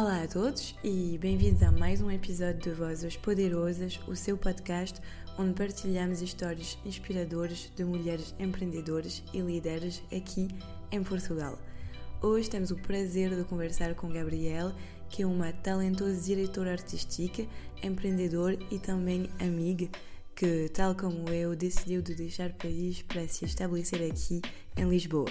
Olá a todos e bem-vindos a mais um episódio de Vozes Poderosas, o seu podcast onde partilhamos histórias inspiradoras de mulheres empreendedoras e líderes aqui em Portugal. Hoje temos o prazer de conversar com Gabrielle, que é uma talentosa diretora artística, empreendedora e também amiga, que, tal como eu, decidiu de deixar Paris para se estabelecer aqui em Lisboa.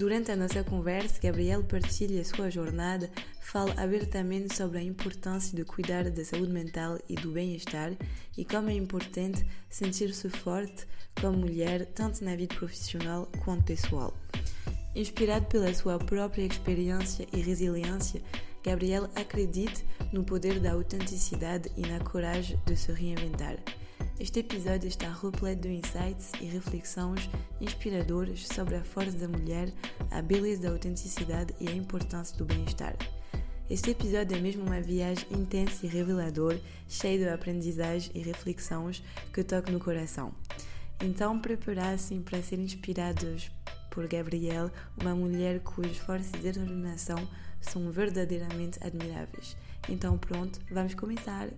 Durante a nossa conversa, Gabriel partilha sua jornada, fala abertamente sobre a importância de cuidar da saúde mental e do bem-estar e como é importante sentir-se forte como mulher, tanto na vida profissional quanto pessoal. Inspirado pela sua própria experiência e resiliência, Gabriel acredita no poder da autenticidade e na coragem de se reinventar. Este episódio está repleto de insights e reflexões inspiradoras sobre a força da mulher, a beleza da autenticidade e a importância do bem-estar. Este episódio é mesmo uma viagem intensa e reveladora, cheia de aprendizagem e reflexões que tocam no coração. Então, preparassem para ser inspirados por Gabrielle, uma mulher cujas forças e determinação são verdadeiramente admiráveis. Então, pronto, vamos começar!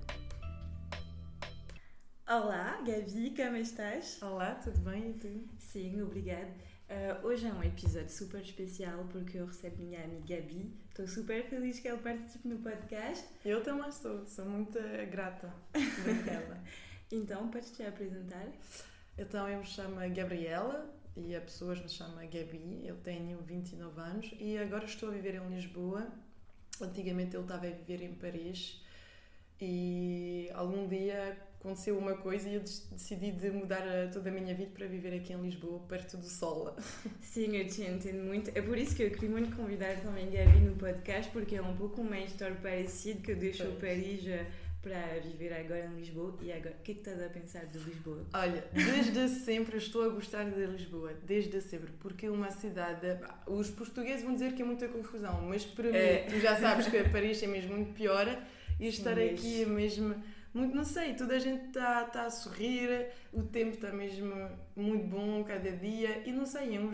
Olá, Gabi, como estás? Olá, tudo bem e tu? Sim, obrigada. Uh, hoje é um episódio super especial porque eu recebo minha amiga Gabi. Estou super feliz que ela participe no podcast. Eu também estou, sou muito grata por ela. então, podes te apresentar? Então, eu me chamo Gabriela e a pessoas me chamam Gabi. Eu tenho 29 anos e agora estou a viver em Lisboa. Antigamente eu estava a viver em Paris e algum dia aconteceu uma coisa e eu decidi de mudar toda a minha vida para viver aqui em Lisboa, perto do sol. Sim, eu te entendo muito. É por isso que eu queria muito convidar também Gabi no podcast, porque é um pouco uma história parecida que deixou Paris eh, para viver agora em Lisboa. E agora, o que é que estás a pensar de Lisboa? Olha, desde sempre estou a gostar de Lisboa, desde sempre, porque é uma cidade. Os portugueses vão dizer que é muita confusão, mas para é. mim, tu já sabes que Paris é mesmo muito pior e estar Sim, aqui é mesmo muito, não sei, toda a gente está tá a sorrir, o tempo está mesmo muito bom cada dia e não sei, é um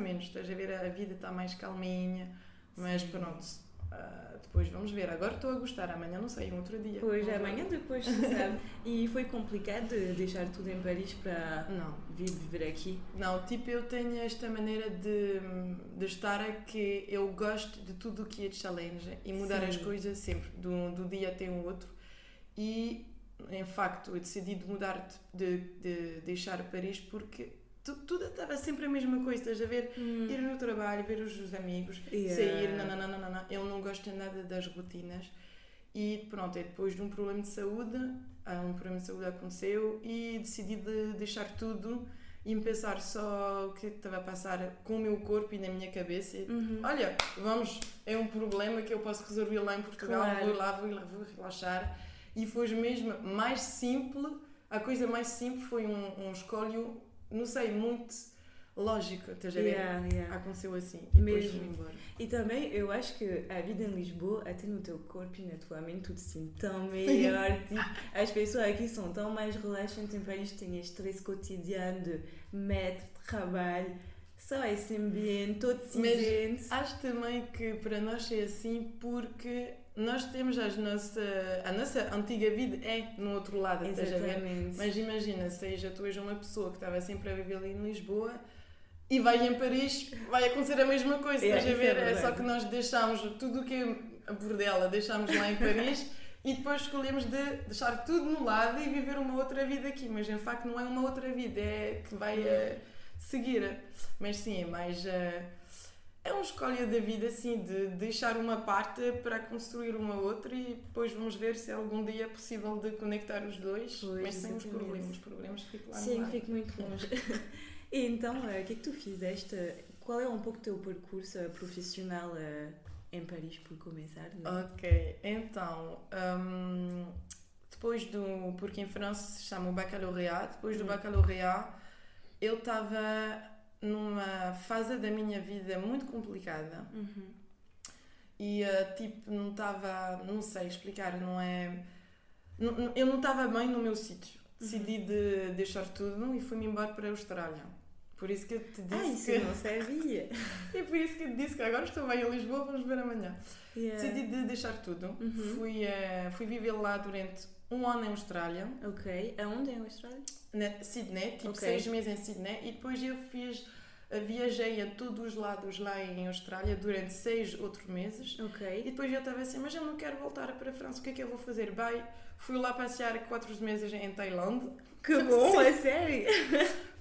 menos, estás a ver, a vida está mais calminha, mas Sim. pronto, uh, depois vamos ver. Agora estou a gostar, amanhã não sei, um outro dia. Pois, amanhã depois, sabe. e foi complicado deixar tudo em Paris para não. vir viver aqui? Não, tipo, eu tenho esta maneira de, de estar que eu gosto de tudo o que é de challenge e mudar Sim. as coisas sempre, do, do dia até o outro e em facto eu decidi de mudar de, de, de deixar Paris porque tu, tudo estava sempre a mesma coisa, estás a ver? Hum. Ir no trabalho, ver os, os amigos, yeah. sair, não, não, não, não, não. Eu não gosto nada das rotinas. E pronto, é depois de um problema de saúde, um problema de saúde aconteceu e decidi de deixar tudo e pensar só o que estava a passar com o meu corpo e na minha cabeça. Uhum. Olha, vamos, é um problema que eu posso resolver lá em Portugal, claro. vou lá, vou lá, vou relaxar e foi mesmo mais simples. A coisa mais simples foi um, um escolho, não sei, muito lógico, estás a ver? Yeah, yeah. Aconteceu assim e mesmo. depois embora. E também eu acho que a vida em Lisboa, até no teu corpo e na tua mente, tudo assim tão melhor. tipo, as pessoas aqui são tão mais relaxantes em país, têm estresse cotidiano de método, trabalho. Só esse ambiente todo cinzento. Mas acho também que para nós é assim porque nós temos as nossa, a nossa antiga vida é no outro lado, Exatamente. Mas imagina, seja tu és uma pessoa que estava sempre a viver ali em Lisboa e vai em Paris, vai acontecer a mesma coisa, é, estás a ver? É, é só que nós deixámos tudo o que é a bordela, deixámos lá em Paris e depois escolhemos de deixar tudo no lado e viver uma outra vida aqui, mas em facto não é uma outra vida, é que vai uh, seguir. Mas sim, é mais. Uh, é uma escolha da vida, assim, de deixar uma parte para construir uma outra e depois vamos ver se algum dia é possível de conectar os dois, pois, mas sem os problemas. Os problemas ficam lá Sim, fico muito longe. e então, eh, o que é que tu fizeste? Qual é um pouco o teu percurso eh, profissional eh, em Paris, por começar? Não? Ok, então, um, depois do. Porque em França se chama o baccalaureat, depois do hum. eu estava numa fase da minha vida muito complicada uhum. e uh, tipo não estava não sei explicar não é não, eu não estava bem no meu sítio decidi uhum. de deixar tudo e fui-me embora para a Austrália Por isso que eu te disse Ah, isso que... eu não sabia. E por isso que eu te disse que agora estou bem em Lisboa, vamos ver amanhã. Yeah. Decidi de deixar tudo. Uhum. Fui, eh, fui viver lá durante um ano em Austrália, Ok. Aonde é em Austrália? na Sydney, tipo Ok. seis meses em Sydney, e depois eu fiz, eh, viajei a todos os lados lá em Austrália durante seis outros meses. E Ok. depois eu estava assim, mas eu não quero voltar para a França, o que é que eu vou fazer? Bem, fui lá passear quatro meses em Tailândia, Que bom, é sério.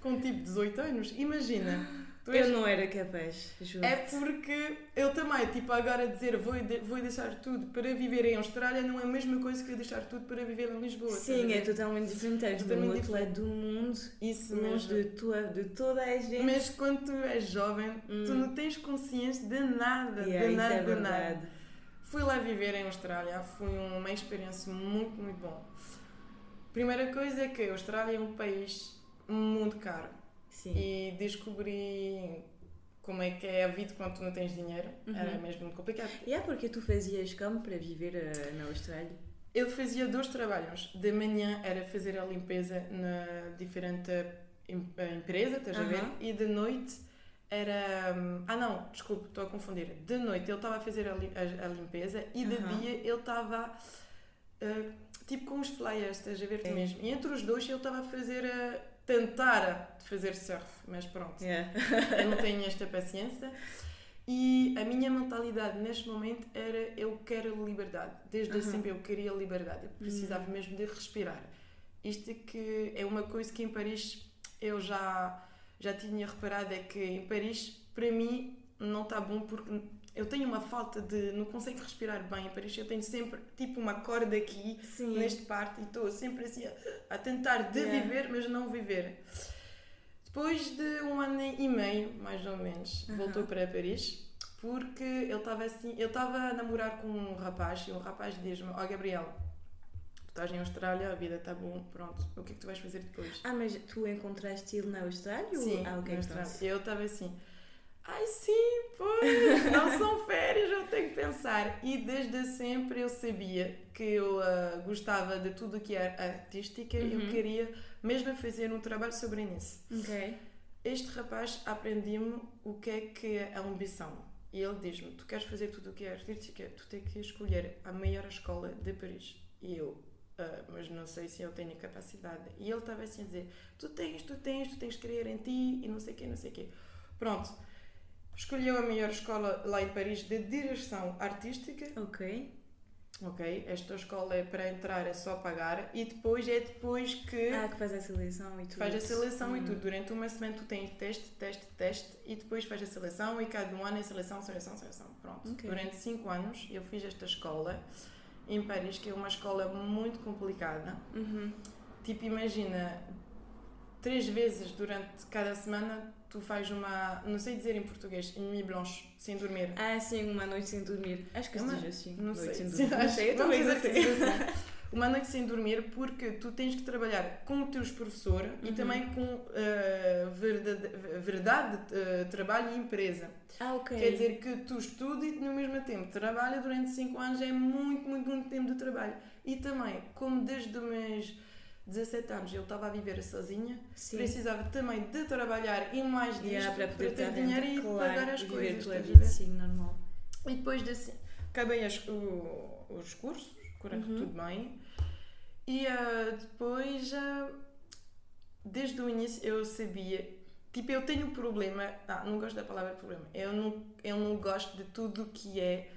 com tipo 18 anos. Imagina. Tu Eu és- não era capaz, juro. É porque eu também, tipo, agora dizer vou, de- vou deixar tudo para viver em Austrália não é a mesma coisa que eu deixar tudo para viver em Lisboa. a Sim, é totalmente diferente. Estás Totalmente outro lado do mundo, Isso longe de, tua, de toda a gente. Mas quando tu és jovem, tu Hum. não tens consciência de nada, Yeah, de isso nada, é de nada. Fui lá viver em Austrália, foi uma experiência muito, muito bom. Primeira coisa é que a Austrália é um país muito caro Sim. e descobri como é que é a vida quando tu não tens dinheiro. Uhum. Era mesmo muito complicado. E é porque tu fazias campo para viver eh, na Austrália? Eu fazia dois trabalhos. De manhã era fazer a limpeza na diferente em- empresa, estás a ver? E de noite era. hum, Ah, não, desculpe, estou a confundir. De noite ele estava a fazer a, li- a- limpeza e de Aham. dia ele estava. ah, tipo com os flyers, estás a ver É. mesmo? E entre os dois ele estava a fazer. A tentar fazer surf, mas pronto. Yeah. Eu não tenho esta paciência. E a minha mentalidade neste momento era eu quero liberdade. Desde Aham. sempre eu queria liberdade. Eu precisava Uhum. mesmo de respirar. Isto que é uma coisa que em Paris eu já, já tinha reparado, é que em Paris, para mim, não está bom porque eu tenho uma falta de... não consigo respirar bem em Paris. Eu tenho sempre tipo uma corda aqui Sim. neste parte e estou sempre assim a, a tentar de Yeah. viver, mas não viver. Depois de um ano e meio, mais ou menos, Aham. voltou para Paris porque ele estava assim, ele estava a namorar com um rapaz e o rapaz diz-me: Ó Gabriel, tu estás em Austrália, a vida está bom, pronto, o que é que tu vais fazer depois? Ah, mas tu encontraste ele na Austrália? ou- Sim, ah, ok, na. Austrália. Eu estava assim: Ai sim, pois, E desde sempre eu sabia que eu ah, gostava de tudo que era artística, eu Uhum. queria mesmo fazer um trabalho sobre isso. Ok. Este rapaz aprendi-me o que é que é a ambição. E ele diz-me: Tu queres fazer tudo o que é artística, tu tens que escolher a maior escola de Paris. E eu, "Ah, mas não sei se eu tenho capacidade. E ele estava assim a dizer: Tu tens, tu tens, tu tens que crer em ti e não sei o quê, não sei o quê. Pronto. Escolheu a maior escola lá em Paris de direção artística. Ok. Ok, esta escola é para entrar, é só pagar. E depois é depois que. Ah, que faz a seleção e tudo. Faz a seleção e Hum. tudo. Durante uma semana tu tens teste, teste, teste e depois faz a seleção e cada um ano é seleção, seleção, seleção. Pronto. Ok. Durante 5 anos eu fiz esta escola em Paris, que é uma escola muito complicada. Uhum. Tipo, imagina, três vezes durante cada semana tu fazes uma, não sei dizer em português, nuit blanche, sem dormir. Ah, sim, uma noite sem dormir. Acho que se Uma- diz assim. Não noite sei. sem dormir. Acho- sei, eu também não dizer sei. que seja assim. Uma noite sem dormir porque tu tens que trabalhar com os teus professores e Uhum. também com eh, verdade, verdade eh, trabalho e empresa. Ah, ok. Quer dizer que tu estudas e no mesmo tempo trabalha durante 5 anos, é muito, muito, muito tempo de trabalho. E também, como desde os meus 17 anos eu estava a viver sozinha, Sim. precisava também de trabalhar e mais disto Yeah, para poder ter estar dinheiro e claro, pagar as coisas. tua vida, sim, normal. E depois desse, acabei as- o- os cursos, correu Uhum. tudo bem. E ah, depois, ah, desde o início, eu sabia. Tipo, eu tenho problema. Ah, não gosto da palavra problema. Eu não, eu não gosto de tudo que é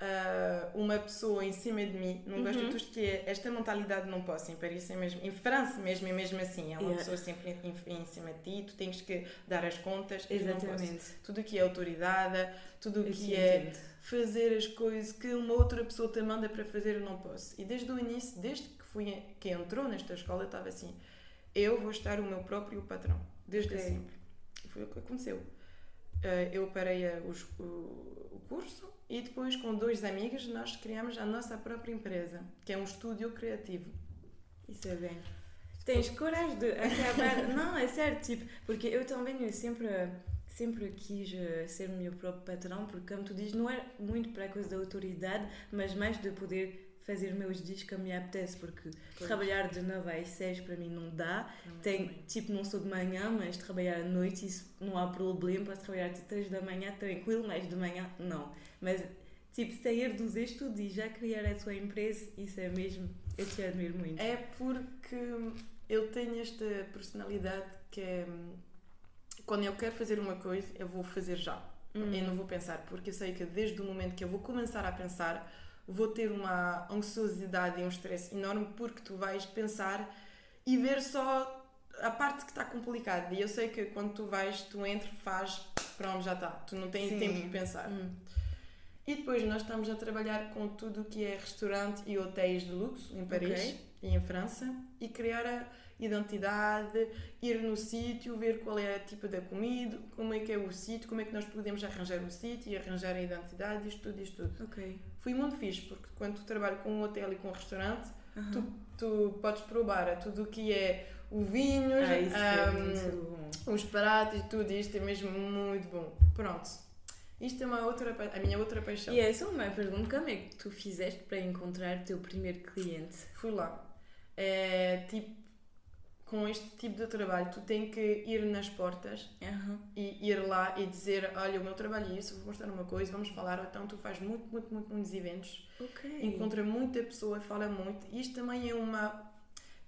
ah, uma pessoa em cima de mim. Não gosto de Uhum. tudo que é. Esta mentalidade não posso. Em Paris é mesmo. Em França mesmo é mesmo assim. É uma Yeah. pessoa sempre em, em cima de ti. Tu tens que dar as contas. Exatamente. Tudo que é autoridade, tudo o que é entendo. fazer as coisas que uma outra pessoa te manda para fazer eu não posso. E desde o início, desde que fui que entrou nesta escola, eu estava assim, eu vou estar o meu próprio patrão, desde Ok. sempre. E foi o que aconteceu. Eh, eu parei a- os- o, o curso e depois com dois amigos nós criamos a nossa própria empresa, que é um estúdio criativo. Isso é bem. Tens coragem de acabar. não, é certo, tipo, porque eu também eu sempre, sempre quis eh, ser o meu próprio patrão, porque, como tu dizes, não é muito para a coisa da autoridade, mas mais de poder fazer meus dias que me apetece, porque pois. trabalhar de 9 às 6 para mim não dá. Tem, tipo, não sou de manhã, mas trabalhar à noite isso não há problema. Posso trabalhar de 3 da manhã tranquilo, mas de manhã não. Mas tipo, sair dos estudos e já criar a sua empresa, isso é mesmo, eu te admiro muito. É porque eu tenho esta personalidade que é quando eu quero fazer uma coisa, eu vou fazer já. Hum. Eu não vou pensar, porque eu sei que desde o momento que eu vou começar a pensar, vou ter uma ansiosidade e um stress enorme, porque tu vais pensar e ver só a parte que está complicada. E eu sei que quando tu vais, tu entras, faz, pronto, já está. Tu não tens Sim. tempo de pensar. Hum. E depois nós estamos a trabalhar com tudo o que é restaurante e hotéis de luxo em Paris okay. e em França e criar a identidade, ir no sítio, ver qual é a tipo da comida, como é que é o sítio, como é que nós podemos arranjar o sítio e arranjar a identidade, isto tudo, isto tudo. Ok. Foi muito fixe, porque quando tu trabalhas com um hotel e com um restaurante, tu, tu podes provar tudo o que é o vinho, ah, um, é os pratos e tudo, isto é mesmo muito bom. Pronto. Isto é uma outra, a minha outra paixão. E é só uma pergunta, como é que tu fizeste para encontrar o teu primeiro cliente? Fui lá. É, tipo, com este tipo de trabalho, tu tens que ir nas portas uhum. e ir lá e dizer: Olha, o meu trabalho é isso, vou mostrar uma coisa, vamos falar. Ou então tu fazes muito, muito, muito, muitos eventos, okay. encontra muita pessoa, fala muito. Isto também é uma.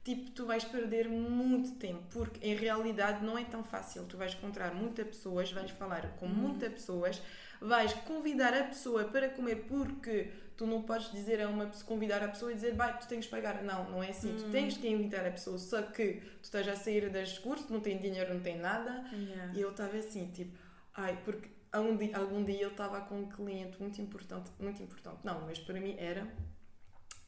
Tipo, tu vais perder muito tempo, porque em realidade não é tão fácil. Tu vais encontrar muitas pessoas, vais falar com uhum. muitas pessoas, vais convidar a pessoa para comer porque tu não podes dizer a uma convidar a pessoa e dizer, vai, tu tens que pagar. Não, não é assim. Hum. Tu tens que invitar a pessoa, só que tu estás a sair das cursos, não tem dinheiro, não tem nada. Yeah. E eu estava assim, tipo, ai, porque algum dia, algum dia eu estava com um cliente muito importante, muito importante. Não, mas para mim era.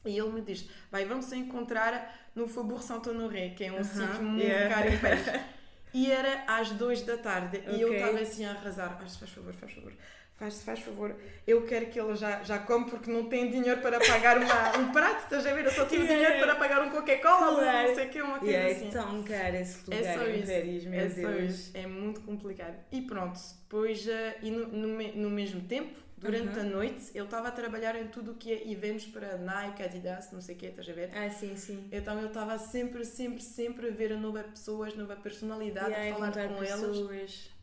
E ele me diz, vai, vamos se encontrar no Faubourg Saint-Honoré, que é um uh -huh. sítio muito yeah. caro em Paris. E era às duas da tarde. Okay. E eu estava assim a arrasar. Ai, faz favor, faz favor faz, faz favor, eu quero que ele já, já come porque não tem dinheiro para pagar uma, um prato, estás a ver? Eu só tive yeah. dinheiro para pagar um Coca-Cola, claro. não sei o que, uma coisa yeah, assim. É tão caro esse lugar é só isso. Paris, meu é Deus. Isso. É muito complicado. E pronto, depois, uh, e no, no, no, mesmo tempo, durante uh -huh. a noite, ele estava a trabalhar em tudo o que é eventos para Nike, Adidas, não sei o que, estás a ver? Ah, sim, sim. Então ele estava sempre, sempre, sempre a ver novas pessoas, nova personalidade, yeah, a falar com pessoas. elas.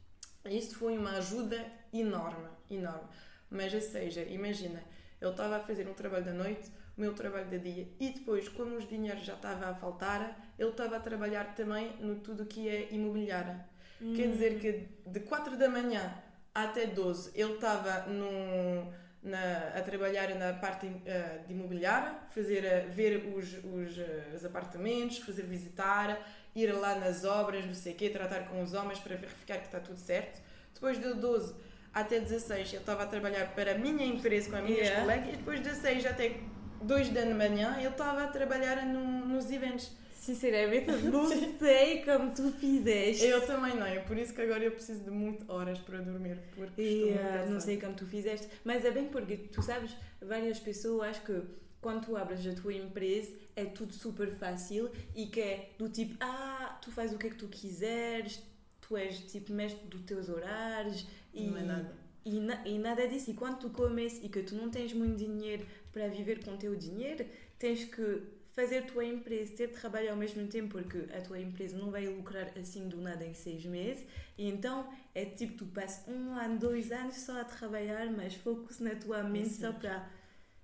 Isto foi uma ajuda enorme, enorme. Mas, ou seja, imagina, ele estava a fazer um trabalho da noite, o meu trabalho da dia, e depois, como os dinheiros já estavam a faltar, ele estava a trabalhar também no tudo que é imobiliária. Hum. Quer dizer que de 4 da manhã até 12 ele estava na, a trabalhar na parte uh, de imobiliária, fazer, uh, ver os, os, uh, os, apartamentos, fazer visitar, ir lá nas obras, não sei o quê, tratar com os homens para verificar que está tudo certo. Depois de 12 até 16 eu estava a trabalhar para a minha empresa com a minha yeah. colega e depois de 16 até 2 da manhã eu estava a trabalhar no, nos eventos. Sinceramente, não sei como tu fizeste. Eu também não, é por isso que agora eu preciso de muitas horas para dormir. Porque yeah, não sei como tu fizeste, mas é bem porque tu sabes, várias pessoas que quando tu abres a tua empresa é tudo super fácil e que é do tipo, ah, tu fazes o que é que tu quiseres, tu és tipo mestre dos teus horários e, não é nada. E, na, e nada disso. E quando tu comes e que tu não tens muito dinheiro para viver com o teu dinheiro, tens que fazer tua empresa, ter trabalho ao mesmo tempo, porque a tua empresa não vai lucrar assim do nada em seis meses. E então é tipo, tu passas um ano, dois anos só a trabalhar, mas focus na tua mente Sim. só para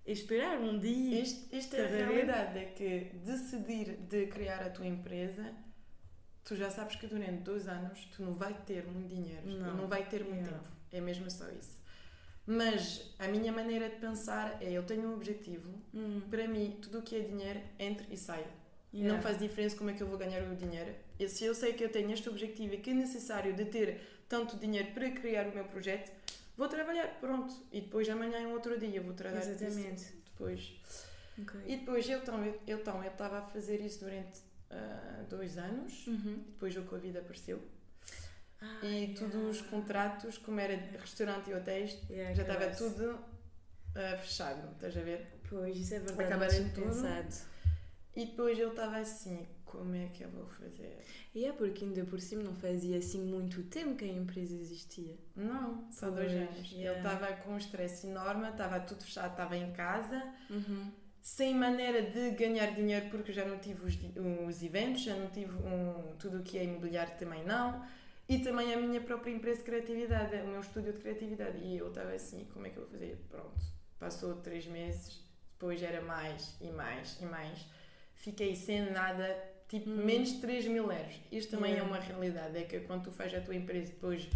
esperar um dia. Isto, isto é a realidade, é que decidir de criar a tua empresa tu já sabes que durante dois anos tu não vai ter muito dinheiro não, não vai ter muito tempo. É mesmo só isso. Mas a minha maneira de pensar é: eu tenho um objetivo, hum. para mim, tudo o que é dinheiro entra e sai. Yeah. Não faz diferença como é que eu vou ganhar o dinheiro. E se eu sei que eu tenho este objetivo e que é necessário de ter tanto dinheiro para criar o meu projeto, vou trabalhar, pronto. E depois amanhã é um outro dia, vou trabalhar Exatamente. depois. Okay. E depois eu então, eu, então, eu estava a fazer isso durante uh, dois anos, uhum. depois o Covid apareceu. Ah, e yeah. todos os contratos, como era restaurante e hotéis, yeah, já estava tudo uh, fechado, estás a ver? Pois, isso é verdade. Acabaram tudo. Pensado. E depois ele estava assim, como é que eu vou fazer? E é porque ainda por cima não fazia assim muito tempo que a empresa existia. Não, só pois, dois anos. Yeah. E ele estava com um estresse enorme, estava tudo fechado, estava em casa. Uhum sem maneira de ganhar dinheiro porque já não tive os, os eventos, já não tive um, tudo o que é imobiliário também não. E também a minha própria empresa de criatividade, o meu estúdio de criatividade. E eu estava assim, como é que eu vou fazer? Pronto, passou três meses, depois era mais e mais e mais. Fiquei sem nada, tipo, hum. menos de 3 mil euros. Isto também é uma realidade, é que quando tu fazes a tua empresa depois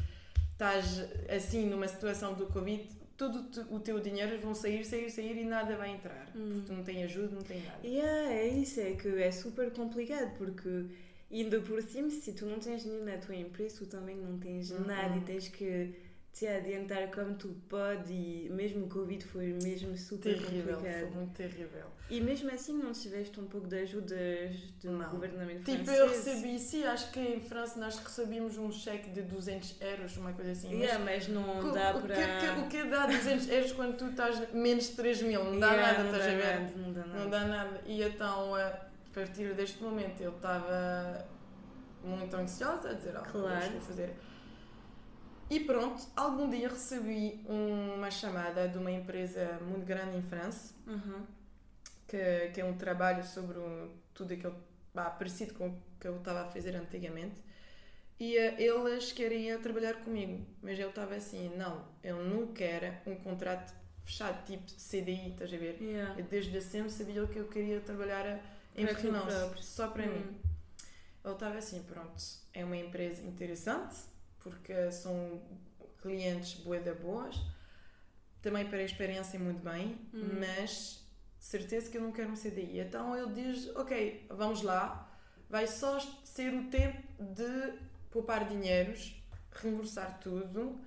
estás assim numa situação do Covid, todo o teu dinheiro vão sair, sair, sair e nada vai entrar. Hum. Porque tu não tens ajuda, não tens nada. Yeah, é isso, é que é super complicado porque ainda por cima, se tu não tens dinheiro na tua empresa, tu também não tens uhum. nada e tens que te adiantar como tu podes e mesmo o Covid foi mesmo super terrível, complicado. Foi muito terrível. E mesmo assim não tiveste um pouco de ajuda do não. governamento tipo, francês? Tipo, eu recebi, sim, acho que em França nós recebíamos um cheque de 200 euros, uma coisa assim. Yeah, mas, não que, dá para... O que, o que dá 200 euros quando tu estás menos de 3 mil? Não dá yeah, nada, não estás dá a ver? Não dá nada. Não dá nada. E então, a partir deste momento, eu estava muito ansiosa a dizer, oh, claro. vou fazer e pronto, algum dia recebi uma chamada de uma empresa muito grande em França, uhum. Que, que é um trabalho sobre tudo aquilo bah, parecido com o que eu estava a fazer antigamente. E uh, eles querem trabalhar comigo, mas eu estava assim: não, eu não quero um contrato fechado, tipo CDI, estás a ver? Yeah. Eu desde sempre sabia que eu queria trabalhar em freelance, só para hum. mim. Ele estava assim: pronto, é uma empresa interessante porque são clientes boeda boas, também para a experiência muito bem, uhum. mas certeza que eu não quero um CDI. Então ele diz, ok, vamos lá, vai só ser o tempo de poupar dinheiros, reembolsar tudo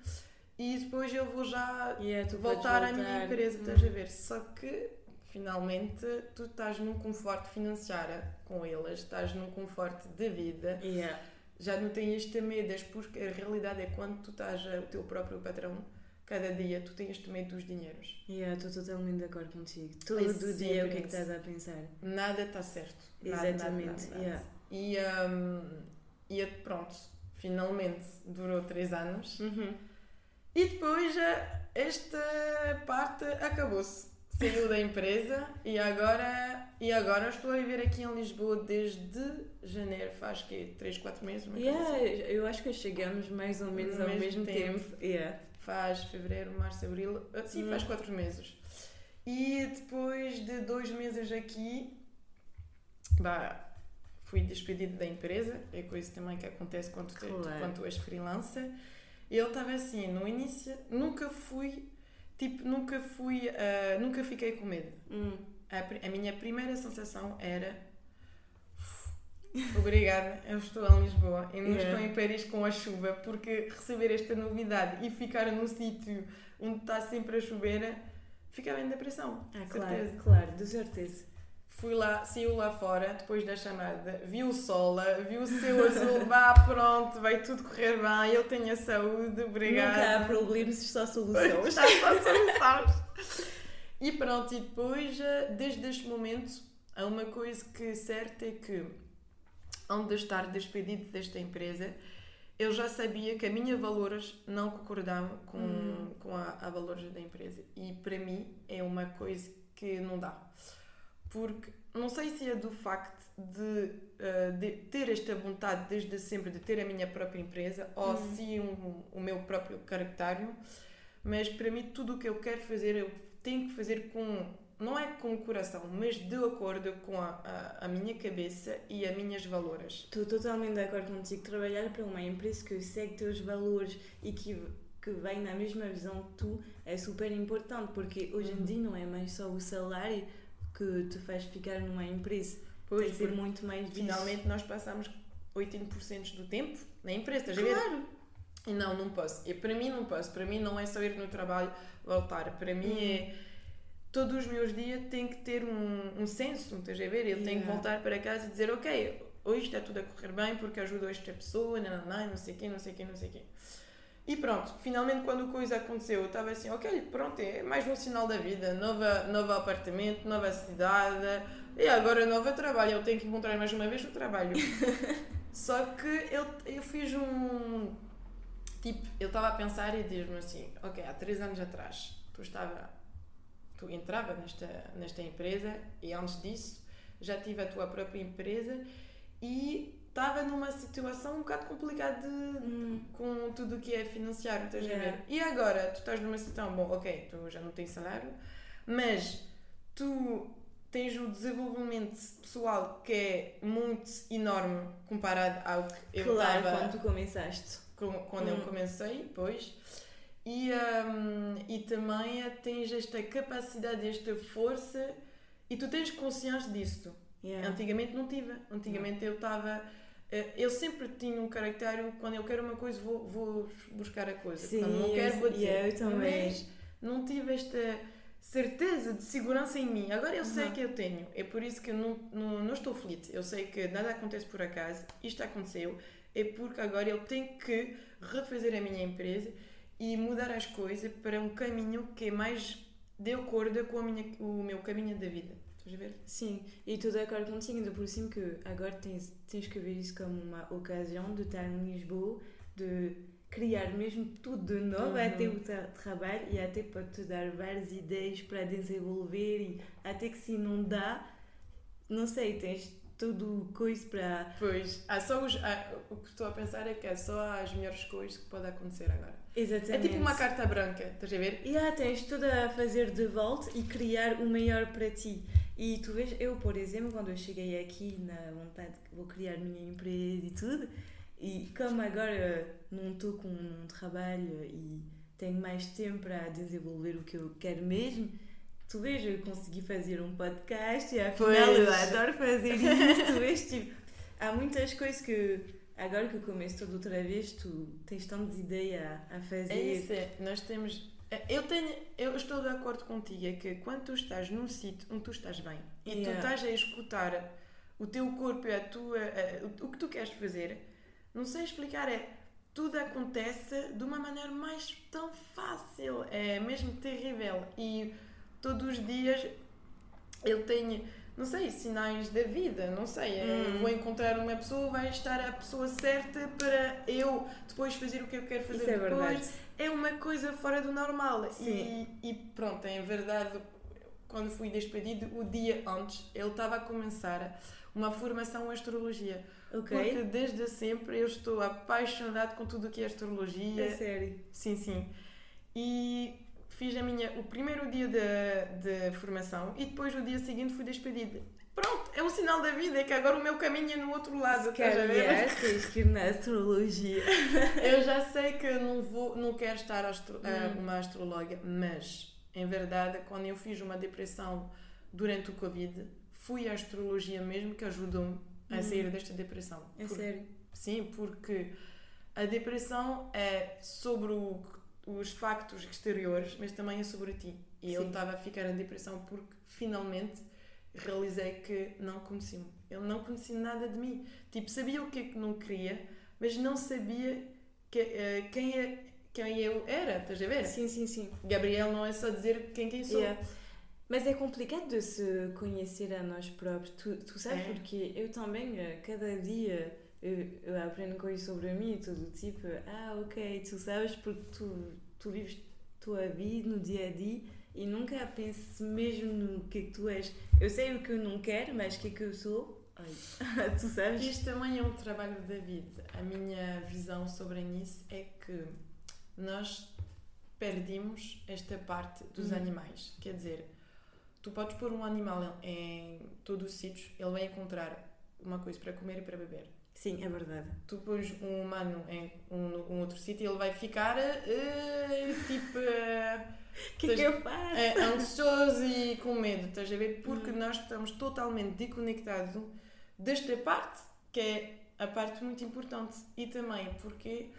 e depois eu vou já yeah, voltar, voltar à minha empresa, estás a ver? Só que finalmente tu estás num conforto financeiro com elas, estás num conforto de vida. Yeah já não tens este medo, porque a realidade é quando tu estás o teu próprio patrão, cada dia tu tens medo dos dinheiros. Yeah, estou totalmente de acordo contigo. Todo é dia o que é que estás a pensar? Nada está certo. Nada, Exatamente. Nada, nada, E, um, e pronto, finalmente durou três anos. Uhum. E depois esta parte acabou-se saiu da empresa e agora, e agora estou a viver aqui em Lisboa desde janeiro, faz que 3, 4 meses? Yeah, assim. eu acho que chegamos mais ou menos no ao mesmo, mesmo tempo. tempo. Yeah. Faz fevereiro, março, abril, ah, sim, hum. faz 4 meses. E depois de dois meses aqui, bah, fui despedido da empresa, é coisa também que acontece quando, claro. quando tu és freelancer. E ele estava assim, no início, nunca fui Tipo, nunca fui. Uh, nunca fiquei com medo. Hum. A, a, minha primeira sensação era. Obrigada, eu estou em Lisboa e não yeah. estou em Paris com a chuva, porque receber esta novidade e ficar num sítio onde está sempre a chover, ficava em depressão. Ah, claro, certeza. claro, de certeza. Fui lá, saiu lá fora, depois da chamada, vi o sol, vi o céu azul, vá, pronto, vai tudo correr bem, eu tenho a saúde, obrigada. Nunca há problemas, só soluções. Está só soluções. e pronto, e depois, eh, desde este momento, há uma coisa que é certa é que, antes de estar despedido desta empresa, eu já sabia que a minha valores não concordavam com, hum. com a, a valores da empresa. E para mim é uma coisa que não dá porque não sei se é do facto de, uh, de, ter esta vontade desde sempre de ter a minha própria empresa ou uhum. se um, o meu próprio caractere, mas para mim tudo o que eu quero fazer eu tenho que fazer com não é com o coração, mas de acordo com a, a, a minha cabeça e as minhas valores. Estou totalmente de acordo contigo. Trabalhar para uma empresa que segue teus valores e que, que vem na mesma visão que tu é super importante, porque hoje em uhum. dia não é mais só o salário, que te faz ficar numa empresa. Pois, Tem que ser muito mais Finalmente nós passamos 80% do tempo na empresa, estás claro. E não, não posso. E para mim não posso. Para mim não é só ir no trabalho voltar. Para mim é uhum. Todos os meus dias tem que ter um, um senso, estás a ver? Eu tenho que voltar para casa e dizer, ok, hoje está tudo a correr bem porque ajudou esta pessoa, não, não, não sei quê, não sei quê, não sei quê. E pronto, finalmente quando a coisa aconteceu, eu estava assim, ok, pronto, é mais um sinal da vida, nova, novo apartamento, nova cidade, e agora novo trabalho, eu tenho que encontrar mais uma vez o trabalho. Só que eu, eu fiz um. Tipo, eu estava a pensar e diz-me assim, ok, há três anos atrás, tu estava tu entrava nesta, nesta empresa e antes disso já tive a tua própria empresa e estava numa situação um bocado complicada de, hum. com tudo o que é financiário, estás yeah. a ver? E agora tu estás numa situação, bom, ok, tu já não tens salário, mas tu tens o desenvolvimento pessoal que é muito enorme comparado ao que eu estava. Claro, quando tu começaste. quando hum. eu comecei, pois. E, um, e também tens esta capacidade, esta força e tu tens consciência disso. Yeah. Antigamente não tive. Antigamente yeah. eu estava. Eh, eu sempre tinha um caractere, quando eu quero uma coisa, vou, vou buscar a coisa. Sim, quando não quero, vou dizer. Yeah, eu também. Mas não tive esta certeza de segurança em mim. Agora eu sei que eu tenho. É por isso que eu não, não, não estou feliz. Eu sei que nada acontece por acaso. Isto aconteceu. É porque agora eu tenho que refazer a minha empresa e mudar as coisas para um caminho que é mais de acordo com a minha, o meu caminho da vida. Estás a ver? Sim, e estou de acordo contigo, ainda por cima que agora tens, tens que ver isso como uma ocasião de estar em Lisboa, de criar mesmo tudo de novo, uhum. até o tra trabalho e até para te dar várias ideias para desenvolver e até que se não dá, não sei, tens tudo coisa para. Pois, há só os, há, o que estou a pensar é que é só as melhores coisas que podem acontecer agora. Exatamente. É tipo uma carta branca, estás a ver? E yeah, tens tudo a fazer de volta e criar o melhor para ti. E tu vês, eu, por exemplo, quando eu cheguei aqui na vontade que vou criar minha empresa e tudo, e como agora não estou com um trabalho e tenho mais tempo para desenvolver o que eu quero mesmo, tu vês, eu consegui fazer um podcast e afinal pois. eu adoro fazer isso. tu vês, tipo, há muitas coisas que agora que eu começo tudo outra vez, tu tens tantas ideias a fazer. É isso, é. nós temos. Eu, tenho, eu estou de acordo contigo, é que quando tu estás num sítio onde tu estás bem e yeah. tu estás a escutar o teu corpo e a tua, a, o que tu queres fazer, não sei explicar, é tudo acontece de uma maneira mais tão fácil, é mesmo terrível. E todos os dias eu tenho não sei, sinais da vida, não sei. É, hum. Vou encontrar uma pessoa, vai estar a pessoa certa para eu depois fazer o que eu quero fazer Isso é depois. Verdade. É uma coisa fora do normal. Sim. E, e pronto, em verdade, quando fui despedido, o dia antes, ele estava a começar uma formação em astrologia. Okay. Porque desde sempre eu estou apaixonado com tudo o que é astrologia. É sério? Sim, sim. E fiz a minha, o primeiro dia de, de formação e depois o dia seguinte fui despedida. Pronto, é um sinal da vida, é que agora o meu caminho é no outro lado. Quer tens que ir na astrologia. eu já sei que não, vou, não quero estar astro, hum. uma astróloga, mas em verdade, quando eu fiz uma depressão durante o Covid, fui à astrologia mesmo que ajudou-me a hum. sair desta depressão. É Por, sério? Sim, porque a depressão é sobre o os factos exteriores, mas também é sobre ti. E Sim. eu estava a ficar em depressão porque finalmente realizei que não conheci-me. Eu não conheci nada de mim. Tipo, sabia o que é que não queria, mas não sabia que, uh, quem, é, quem eu era, estás a ver? Sim, sim, sim. Gabriel não é só dizer quem quem sou. Yeah. Mas é complicado de se conhecer a nós próprios. Tu, tu sabes é. porque eu também, eh, cada dia eu, eu aprendo coisas sobre mim e tudo, tipo, ah, ok, tu sabes porque tu, tu vives tua vida no dia a dia e nunca penses mesmo no que é que tu és. Eu sei o que eu não quero, mas o que é que eu sou? Ai, tu sabes? Isto também é um trabalho da vida. A minha visão sobre isso é que nós perdemos esta parte dos hum. animais. Quer dizer, tu podes pôr um animal em todos os sítios, ele vai encontrar uma coisa para comer e para beber. Sim, é verdade. Tu pões um humano em um, um outro sítio e ele vai ficar uh, tipo. O que é que eu faço? Uh, ansioso e com medo, estás a ver? Porque hum. nós estamos totalmente desconectados desta parte, que é a parte muito importante. E também porque.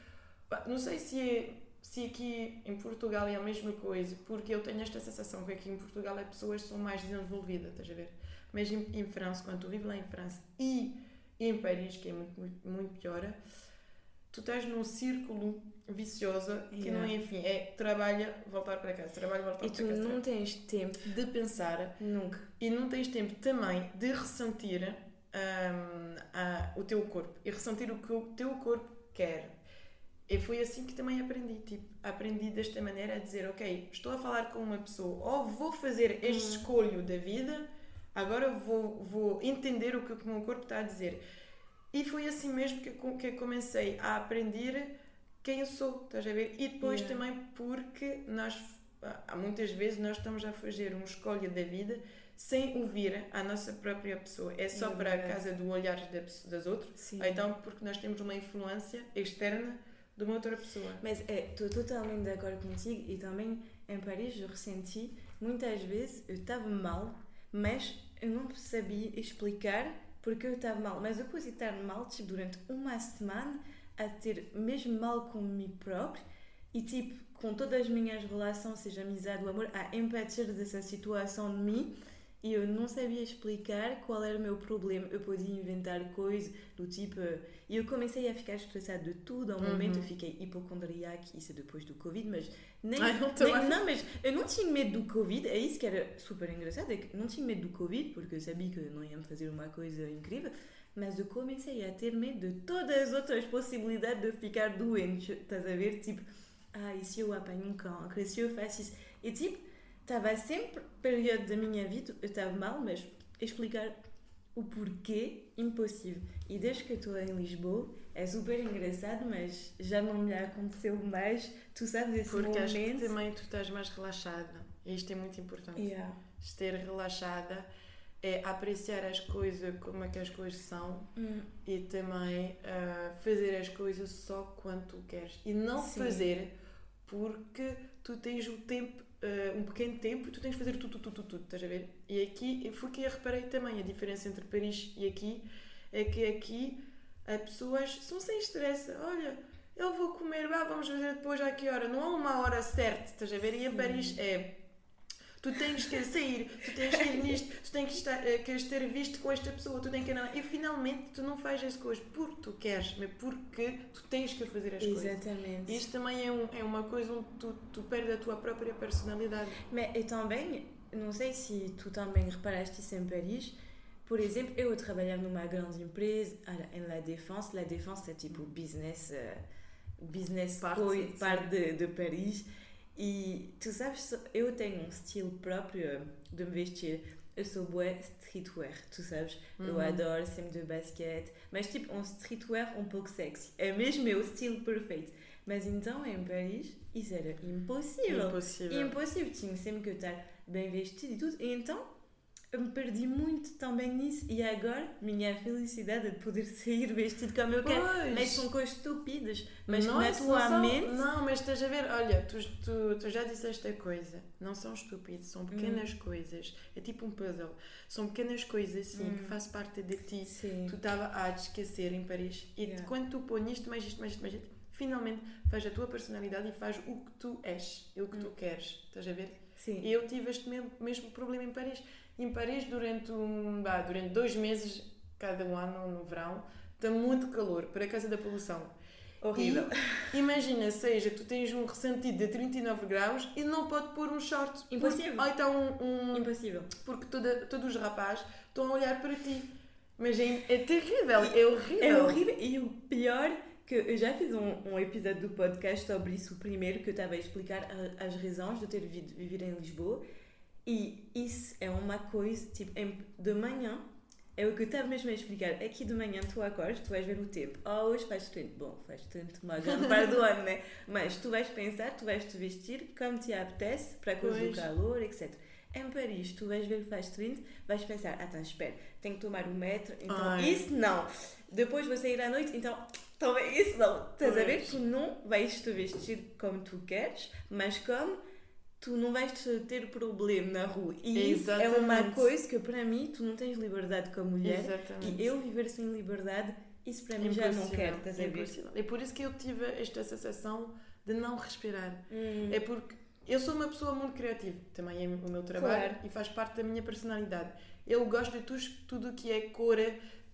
Não sei se é se aqui em Portugal é a mesma coisa, porque eu tenho esta sensação que aqui em Portugal as pessoas são mais desenvolvidas, estás a ver? Mas em, em França, quando tu vives lá em França e em Paris, que é muito, muito, muito pior, tu estás num círculo vicioso que yeah. não é, enfim, é trabalha, voltar para casa, trabalha, voltar e para casa. E tu não tens tempo de pensar nunca. E não tens tempo também de ressentir um, a, o teu corpo e ressentir o que o teu corpo quer. E foi assim que também aprendi. Tipo, aprendi desta maneira a dizer: Ok, estou a falar com uma pessoa, ou vou fazer este Uhum. escolho da vida, agora vou, vou entender o que o meu corpo está a dizer. E foi assim mesmo que, que comecei a aprender quem eu sou, estás a ver? E depois Yeah. também porque nós, há muitas vezes, nós estamos a fazer uma escolha da vida sem ouvir a nossa própria pessoa. É só É para a casa do olhar das outras, Sim. então porque nós temos uma influência externa de uma outra pessoa. Mas é, estou totalmente de acordo contigo e também em Paris eu ressenti muitas vezes eu estava mal, mas eu não sabia explicar porque eu estava mal. Mas depois de estar mal, tipo, durante uma semana, a ter mesmo mal com mim próprio e tipo, com todas as minhas relações, seja amizade ou amor, a empatia dessa situação de mim e eu não sabia explicar qual era o meu problema. Eu podia inventar coisas do tipo. E eu comecei a ficar estressada de tudo. Ao Uhum. momento eu fiquei hipocondríaca, isso é depois do Covid, mas nem. Ai, eu nem- não, mas eu não tinha medo do Covid, é isso que era super engraçado, é que não tinha medo do Covid, porque eu sabia que não ia me fazer uma coisa incrível, mas eu comecei a ter medo de todas as outras possibilidades de ficar doente, estás a ver? Tipo, ah, e se eu apanho um cancro, e se eu faço isso? E tipo, estava sempre, período da minha vida, eu estava mal, mas explicar o porquê, impossível. E desde que eu estou em Lisboa, é super engraçado, mas já não me aconteceu mais. Tu sabes esse Porque acho que momento? também tu estás mais relaxada. E isto é muito importante. Yeah. Estar relaxada é apreciar as coisas como é que as coisas são Hum, e também ah, fazer as coisas só quando tu queres. E não Sim. fazer porque tu tens o tempo, ah, um pequeno tempo e tu tens de fazer tudo, tudo, tudo, tudo, estás a ver? E aqui foi que eu reparei também a diferença entre Paris e aqui é que aqui as pessoas são sem estresse. Olha, eu vou comer, vá, vamos fazer depois a que hora? Não há uma hora certa, estás a ver? E em. Paris é. Tu tens que sair, tu tens que ir nisto, tu tens que, estar, eh, queres ter visto com esta pessoa, tu tens que não. E finalmente tu não fazes as coisas porque tu queres, mas porque tu tens que fazer as coisas. exatamente. Isto também é, um, é uma coisa onde tu, tu perdes a tua própria personalidade. Mas eu também, não sei se tu também reparaste isso em Paris, por exemplo, eu trabalhava numa grande empresa, em La Défense, La Défense é tipo business, eh, business parte de, de Paris, e tu sabes, eu tenho um estilo próprio de me vestir, eu sou boa streetwear, tu sabes, eu Uhum. adoro sempre de basquete, mas tipo um streetwear um pouco sexy, é mesmo meu estilo perfeito. Mas então em Paris isso era impossível. Impossível. Impossível, tinha sempre que estar bem vestido e tudo. E então eu me perdi muito também nisso. E agora, minha felicidade é de poder sair vestido como eu quero. Pois. Mas são coisas estúpidas. Mas não, na isso tua não são- mente. Não, mas estás a ver, olha, tu, tu, tu já disseste a coisa. Não são estúpidos, são pequenas Hum. coisas. É tipo um puzzle. São pequenas coisas que Hum. fazem parte de ti. Sim. Tu estava a esquecer em Paris. E Yeah. quando tu pões isto, mais isto, mais isto, mais isto, finalmente faz a tua personalidade e faz o que tu és e o que tu Hum. queres. Estás a ver? Sim. E eu tive este mesmo, mesmo problema em Paris. Em Paris, durante, um, bah, durante dois meses, cada um ano no verão, está muito calor, para casa da poluição. Horrível. E imagina, seja, tu tens um ressentido de 39 graus e não pode pôr um short. Impossível. Porque, ou então um, um- Impossível. porque toda, todos os rapazes estão a olhar para ti. Mas é, é terrível, é horrível. É horrível. E o pior, que eu já fiz um, um episódio do podcast sobre isso, o primeiro, que eu estava a explicar as razões de ter vindo viver em Lisboa. E isso é uma coisa, tipo, de manhã, é o que eu estava mesmo a explicar. Aqui de manhã tu acordas, tu vais ver o tempo. Ah, hoje faz 30. Bom, faz 30 uma grande parte do ano, né? Mas tu vais pensar, tu vais te vestir como te apetece, para coisa do calor, etc. Em Paris, tu vais ver que faz 30, vais pensar, ah, então espera, tenho que tomar um metro, então Ai. isso não. Depois vou sair à noite, então também isso não. Estás a ver? Tu não vais te vestir como tu queres, mas como tu não vais te ter problema na rua. E isso é uma Exatamente. coisa que para mim tu não tens liberdade como mulher. Exatamente. E eu viver sem liberdade, isso para mim já não quero, estás a ver? impossível. É por isso que eu tive esta sensação de não respirar. Hum, É porque eu sou uma pessoa muito criativa, também é o meu trabalho Claro. e faz parte da minha personalidade. Eu gosto de tu- tudo que é cor,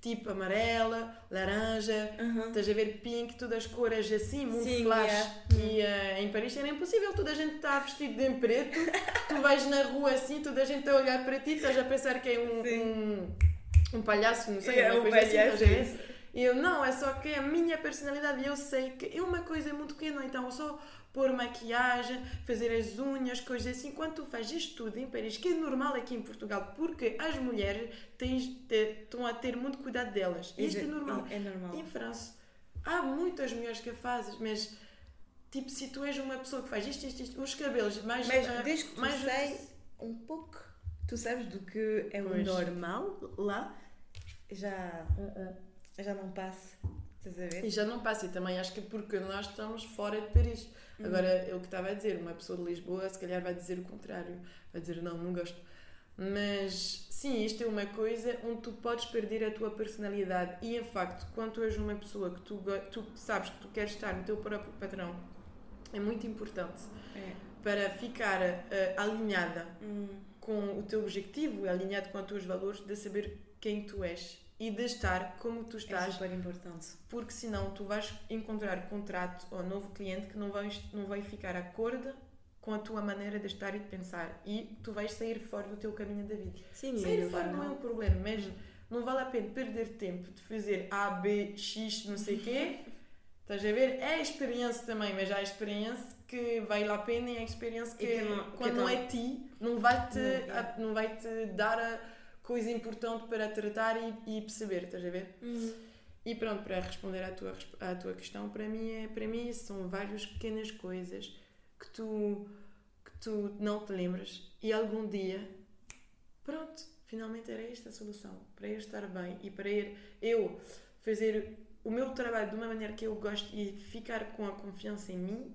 tipo amarela, laranja, aham. estás a ver pink, todas as cores assim, muito Sim, flash. yeah. E eh, em Paris era impossível, toda a gente está vestido de preto, tu vais na rua assim, toda a gente a olhar para ti, estás a pensar que é um, um, um palhaço, não sei, É uma um coisa assim, palhaço, estás a ver? E eu, não, é só que é a minha personalidade. E eu sei que é uma coisa muito pequena, então eu só pôr maquiagem, fazer as unhas, coisas assim. Quando tu fazes isto tudo em Paris, que é normal aqui em Portugal, porque as mulheres tens, te, estão a ter muito cuidado delas. Isto é, normal. É normal. Em França, há muitas mulheres que fazem, mas tipo, se tu és uma pessoa que faz isto, isto, isto, os cabelos mais. Mas uh, desde que tu mais sei um pouco, tu sabes do que é o normal lá, já, já não passa. Estás a ver? E já não passa, e também acho que é porque nós estamos fora de Paris. Uhum. Agora, é o que estava a dizer, uma pessoa de Lisboa se calhar vai dizer o contrário, vai dizer não, não gosto. Mas sim, isto é uma coisa onde tu podes perder a tua personalidade. E em facto, quando tu és uma pessoa que tu, tu sabes que tu queres estar no teu próprio padrão, é muito importante é. para ficar uh, alinhada hum. com o teu objetivo, alinhado com os teus valores, de saber quem tu és e de estar como tu estás. É super importante. Porque senão tu vais encontrar contrato ou novo cliente que não vai, não vai ficar acordo com a tua maneira de estar e de pensar. E tu vais sair fora do teu caminho da vida. Sim, sair fora não. não é um problema, mas não vale a pena perder tempo de fazer A, B, X, não sei o quê. Estás a ver? É a experiência também, mas há a experiência que vale a pena e a experiência que, que não, quando que não é ti, não vai te, não, é. não vai -te dar a coisa importante para tratar e, e perceber, estás a ver? Uhum. E pronto, para responder à tua, à tua questão, para mim, é, para mim são várias pequenas coisas que tu, que tu não te lembras e algum dia, pronto, finalmente era esta a solução para eu estar bem e para eu fazer o meu trabalho de uma maneira que eu gosto e ficar com a confiança em mim.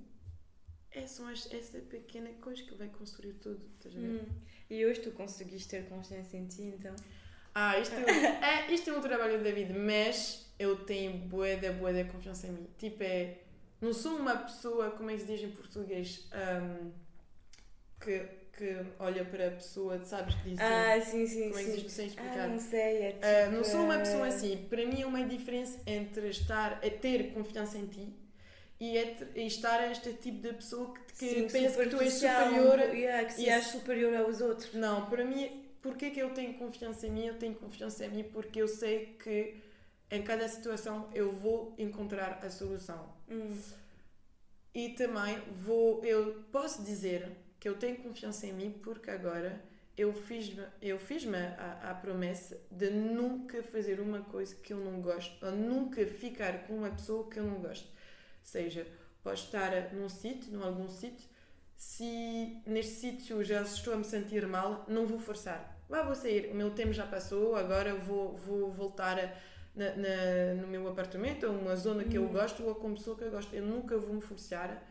É só essa pequena coisa que vai construir tudo, estás a ver? Hum. E hoje tu conseguiste ter confiança em ti, então? Ah, isto é, é, isto é um trabalho da vida, mas eu tenho boa da boa da confiança em mim. Tipo, é. Não sou uma pessoa, como é que se diz em português, um, que, que olha para a pessoa, sabes que diz. Ah, sim, sim. Como é que se diz? Explicar. Ah, não sei. É tipo... uh, não sou uma pessoa assim. Para mim é uma diferença entre estar a ter confiança em ti e, é, e estar este tipo de pessoa que, que Sim, pensa que tu és superior yeah, que se és superior aos outros. Não, para mim, porque que eu tenho confiança em mim? Eu tenho confiança em mim porque eu sei que em cada situação eu vou encontrar a solução. Hum. E também vou, eu posso dizer que eu tenho confiança em mim porque agora eu fiz-me eu fiz a, a promessa de nunca fazer uma coisa que eu não gosto, ou nunca ficar com uma pessoa que eu não gosto seja, posso estar num sítio, num algum sítio, se neste sítio já estou a me sentir mal, não vou forçar. Vá, vou sair, o meu tempo já passou, agora vou, vou voltar a, na, na, no meu apartamento, a uma zona que eu uhum. gosto ou com pessoa que eu gosto. Eu nunca vou me forçar,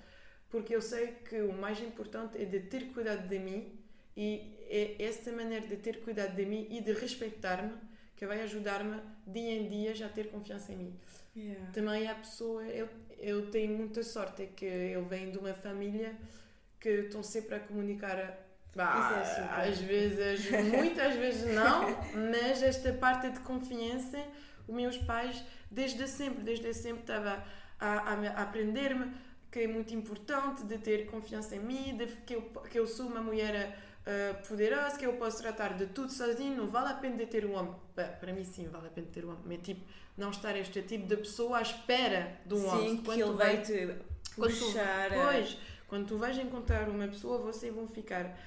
porque eu sei que o mais importante é de ter cuidado de mim e é essa maneira de ter cuidado de mim e de respeitar-me que vai ajudar-me dia em dia já a ter confiança em mim. Yeah. Também há pessoa, eu, eu tenho muita sorte, é que eu venho de uma família que estão sempre a comunicar. Bah, é às vezes, muitas vezes não, mas esta parte de confiança, os meus pais, desde sempre, desde sempre, estava a, a, a aprender-me que é muito importante de ter confiança em mim, de que eu, que eu sou uma mulher uh, poderosa, que eu posso tratar de tudo sozinho, não vale a pena de ter um homem. Para mim, sim, vale a pena ter um homem. Mas, tipo, não estar este tipo de pessoa à espera de um Sim, homem. Sim, que ele vai te puxar. Quando tu, pois, quando tu vais encontrar uma pessoa, vocês vão ficar.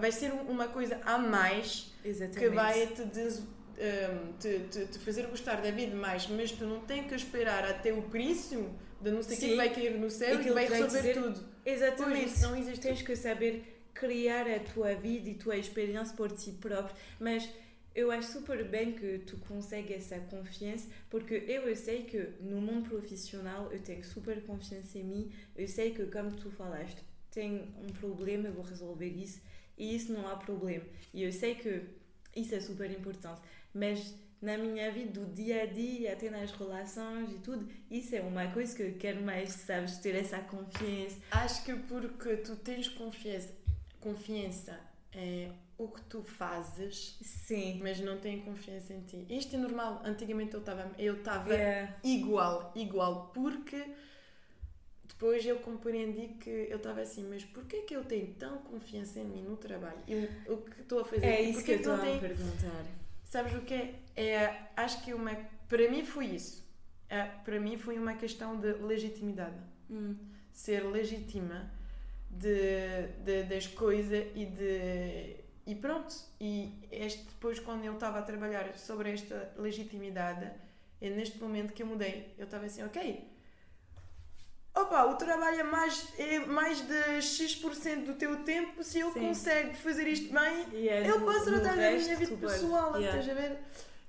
Vai ser uma coisa a mais Exatamente. que vai te, des, um, te, te, te, fazer gostar da vida mais, mas tu não tens que esperar até o príncipe de não sei o que vai cair no céu e que vai resolver dizer, tudo. Exatamente. Pois, não existe. Tens que saber criar a tua vida e tua experiência por ti próprio, mas eu acho super bem que tu consegues essa confiança, porque eu sei que no mundo profissional eu tenho super confiança em mim, eu sei que, como tu falaste, tenho um problema, eu vou resolver isso, e isso não há problema. E eu sei que isso é super importante, mas na minha vida, do dia a dia, até nas relações e tudo, isso é uma coisa que eu quero mais, sabes, ter essa confiança. Acho que porque tu tens confiança, confiança é o que tu fazes, Sim. mas não têm confiança em ti. Isto é normal. Antigamente eu estava eu estava yeah. igual, igual, porque depois eu compreendi que eu estava assim, mas porquê que eu tenho tão confiança em mim no trabalho? o que estou a fazer? É isso que eu estou a perguntar. Sabes o que é? é? Acho que uma para mim foi isso. É, para mim foi uma questão de legitimidade. Hum. Ser legítima de, de, das coisas e de. E pronto. E este, depois, quando eu estava a trabalhar sobre esta legitimidade, é neste momento que eu mudei. Eu estava assim, ok. Opa, o trabalho é mais, é mais de X% do teu tempo. Se eu Sim. consigo fazer isto bem, Yeah, eu no- posso tratar da minha vida pessoal, Yeah. estás a ver?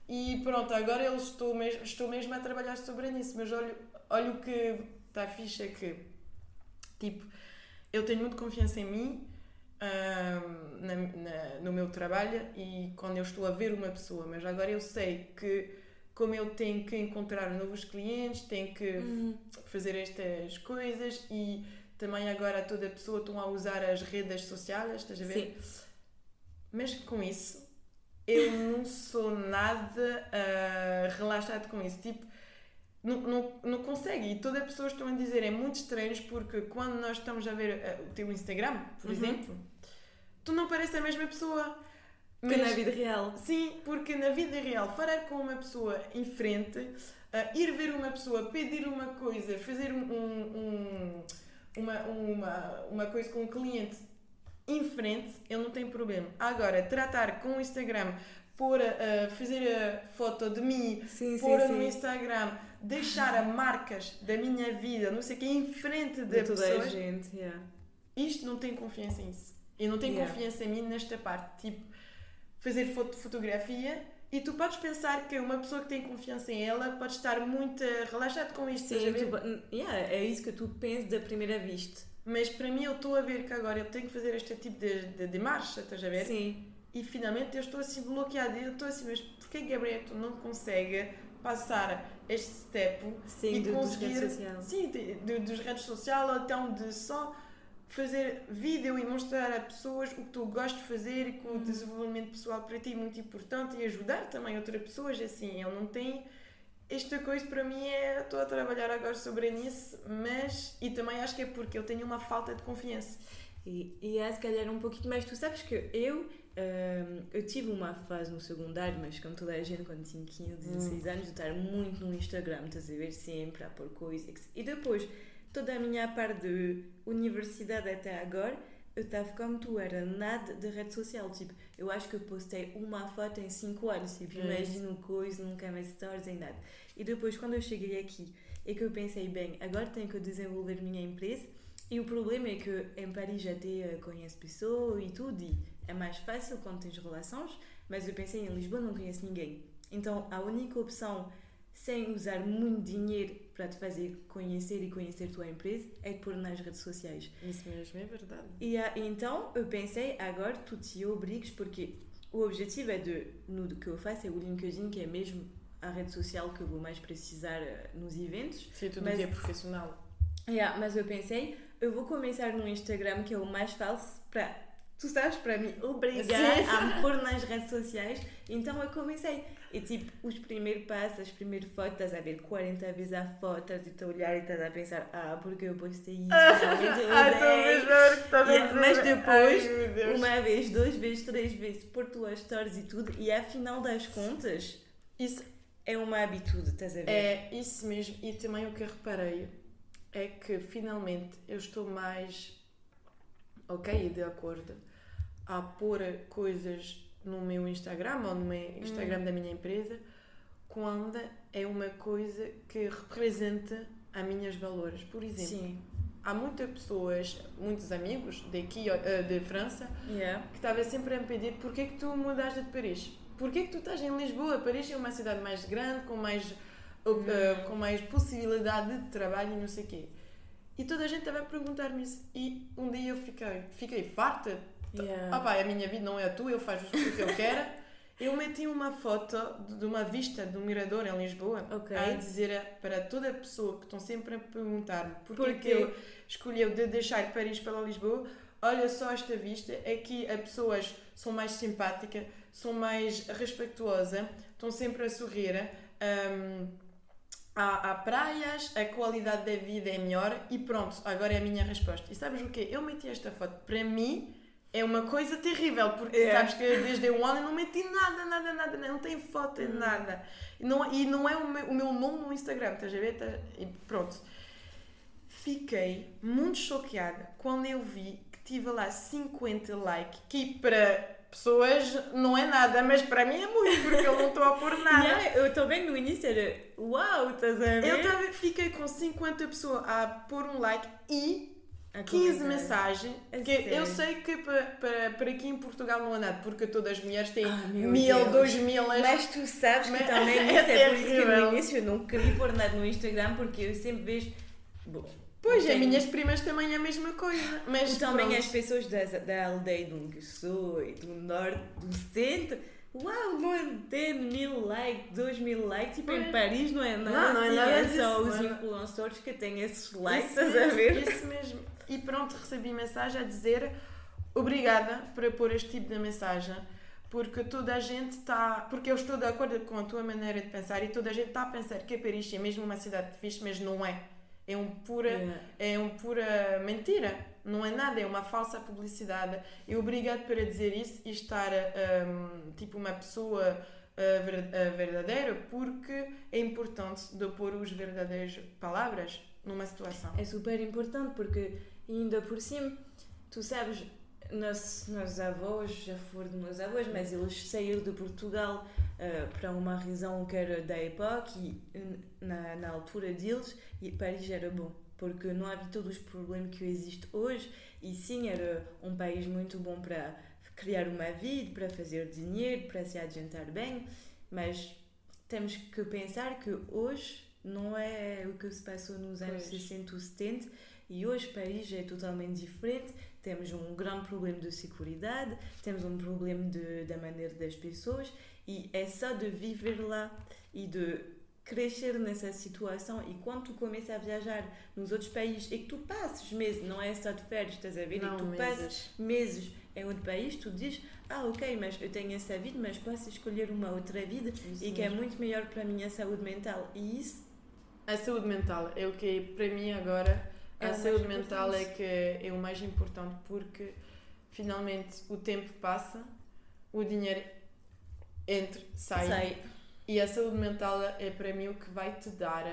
E pronto, agora eu estou mesmo, estou mesmo a trabalhar sobre isso, mas olha o que está fixe é que, tipo, eu tenho muito confiança em mim, ahm, na- na- no meu trabalho e quando eu estou a ver uma pessoa, mas agora eu sei que como eu tenho que encontrar novos clientes, tenho que Hum. fazer estas coisas e também agora toda a pessoa estão a usar as redes sociais, estás a ver? Sim. Mas com isso, eu não sou nada ah, relaxado com isso. Tipo, não, não, não consegue. E todas as pessoas estão a dizer, é muito estranho porque quando nós estamos a ver ah, o teu Instagram, por Uhum. exemplo, tu não pareces a mesma pessoa. Que na vida real. Sim, porque na vida real, falar com uma pessoa em frente, ah, ir ver uma pessoa, pedir uma coisa, fazer um, um- um- uma, uma, uma coisa com um cliente em frente, ele não tem problema. Agora, tratar com o Instagram, a- a fazer a foto de mim, Sim, pôr sim, no sim. Instagram, deixar a marcas da minha vida, não sei o que, em frente De da toda a pessoa, gente, yeah. isto não tem confiança em isso. Eu não tenho Yeah. confiança em mim nesta parte. Tipo, fazer foto fotografia e tu podes pensar que uma pessoa que tem confiança em ela pode estar muito relaxada com isto. Sim, tu, yeah, é isso que tu pensas da primeira vista. Mas para mim eu estou a ver que agora eu tenho que fazer este tipo de, de, de marcha, estás a ver? Sim. E finalmente eu estou assim bloqueada. Eu estou assim, mas porquê Gabriel tu não consegue passar este step Sim, e do, dos conseguir redes. Sim, de, de- dos redes sociais, então de só fazer vídeo e mostrar a pessoas o que tu gostas de fazer e que o Uhum. desenvolvimento pessoal para ti é muito importante e ajudar também outras pessoas. Assim, eu não tenho. Esta coisa para mim é. Estou a trabalhar agora sobre isso, mas. E também acho que é porque eu tenho uma falta de confiança. E, e é se calhar um pouquinho mais. Tu sabes que eu, hum, eu tive uma fase no secundário, mas como toda a gente, quando tinha 15, 16 anos, de estar muito no Instagram, estás a ver sempre a pôr coisas. E depois, toda a minha parte de universidade até agora, eu estava como tu, era nada de rede social. Tipo, eu acho que eu postei uma foto em 5 anos. Tipo, imagino coisa, nunca mais stories, nem nada. E depois, quando eu cheguei aqui, é que eu pensei, bem, agora tenho que desenvolver minha empresa. E o problema é que em Paris já te conheço pessoas e tudo, e é mais fácil quando tens relações, mas eu pensei em Lisboa não conheço ninguém. Então a única opção, sem usar muito dinheiro para te fazer conhecer e conhecer a tua empresa, é pôr nas redes sociais. Isso mesmo é verdade. E ah, então eu pensei, agora tu te obrigues, porque o objetivo é de, no que eu faço é o LinkedIn, que é mesmo a rede social que eu vou mais precisar eh, nos eventos. Se tu Mas- dizia profissional. Yeah, mas eu pensei, eu vou começar no Instagram, que é o mais falso, para, tu sabes, para me obrigar Sim. a me pôr nas redes sociais. Então eu comecei. E tipo, os primeiros passos, as primeiras fotos, estás a ver 40 vezes a foto, estás a olhar e estás a pensar, ah, porque eu postei isso, realmente eu odeio." mesmo a ver o que estás a Yeah, dizer. mas depois, Ai. Uma vez, duas vezes, três vezes, pôr tuas stories e tudo, e afinal das contas, Isso é uma habitude, estás a ver? É isso mesmo, e também o que eu reparei é que finalmente eu estou mais ok e de acordo a pôr coisas no meu Instagram ou no meu Instagram da minha empresa quando é uma coisa que representa a minhas valores. Por exemplo, Sim. há muitas pessoas, muitos amigos daqui eh, de França Yeah. que estava sempre a me pedir porquê que tu mudaste de Paris? Porquê que tu estás em Lisboa? Paris é uma cidade mais grande, com mais, uh, uh, com mais possibilidade de trabalho e não sei o quê. E toda a gente estava a perguntar-me isso. E um dia eu fiquei, fiquei farta. Yeah. Ah pá, a minha vida não é a tua, eu faço o que eu quero. Eu meti uma foto de- de uma vista do mirador em Lisboa Ok. a dizer para toda a pessoa que estão sempre a perguntar-me Porquê? que eu escolheu de deixar Paris para Lisboa, olha só esta vista, aqui as pessoas são mais simpáticas, são mais respeituosas, estão sempre a sorrir, hum, há, há praias, a qualidade da vida é melhor e pronto, agora é a minha resposta. E sabes o quê? Eu meti esta foto, para mim é uma coisa terrível, porque É. sabes que desde um ano eu não meti nada, nada, nada, não tem foto, Hum. nada. E não, e não é o meu, o meu nome no Instagram, estás a ver? Tá- E pronto. Fiquei muito choqueada quando eu vi que tive lá 50 likes, que para pessoas não é nada, mas para mim é muito, porque eu não estou a pôr nada. Yeah, eu também no início era uau, estás a ver? Eu também fiquei com 50 pessoas a pôr um like e A 15 comentar. mensagens. Que eu sei que para, para, para aqui em Portugal não é nada, porque todas as mulheres têm meu mil, Deus. dois mil. Mas tu sabes que também é isso é por isso que no início eu não queria pôr nada no Instagram porque eu sempre vejo. Bom, Pois, eu as minhas primas também é a mesma coisa. Mas E também pronto. as pessoas das, da aldeia de onde sou e do norte, do centro. Uau, vão ter mil likes, dois mil likes. Tipo, em Pois. Paris não é nada Não, não é assim, nada é só os não é nada. influencers que têm esses likes, Isso estás a ver? Isso mesmo. E pronto, recebi mensagem a dizer obrigada por pôr este tipo de mensagem. Porque toda a gente está. Porque eu estou de acordo com a tua maneira de pensar e toda a gente está a pensar que Paris é mesmo uma cidade fixe, mas não é. É um pura, Yeah. é um pura mentira. Não é nada, é uma falsa publicidade. E obrigado por dizer isso e estar hum, tipo uma pessoa uh, verdadeira, porque é importante de pôr os verdadeiras palavras numa situação. É super importante porque ainda por cima, tu sabes, nossos, nossos avós já foram de meus avós, mas eles saíram de Portugal eh, para uma razão que era da época e eh, na, na altura deles e Paris era bom. Porque não havia todos os problemas que existem hoje e sim era um país muito bom para criar uma vida, para fazer dinheiro, para se adiantar bem, mas temos que pensar que hoje não é o que se passou nos anos Pois. 60 ou 70 e hoje Paris é totalmente diferente. Temos um grande problema de segurança, temos um problema de, da maneira das pessoas e é só de viver lá e de crescer nessa situação e quando tu começas a viajar nos outros países e que tu passes meses, não é só de férias, estás a ver? e que tu passes meses em outro país, tu dizes, ah ok, mas eu tenho essa vida, mas posso escolher uma outra vida Isso e que é muito melhor para a minha saúde mental. E isso A saúde mental é o que para mim agora É a saúde mental é que é o mais importante porque finalmente o tempo passa, o dinheiro entra, sai, sai. e a saúde mental é para mim o que vai te dar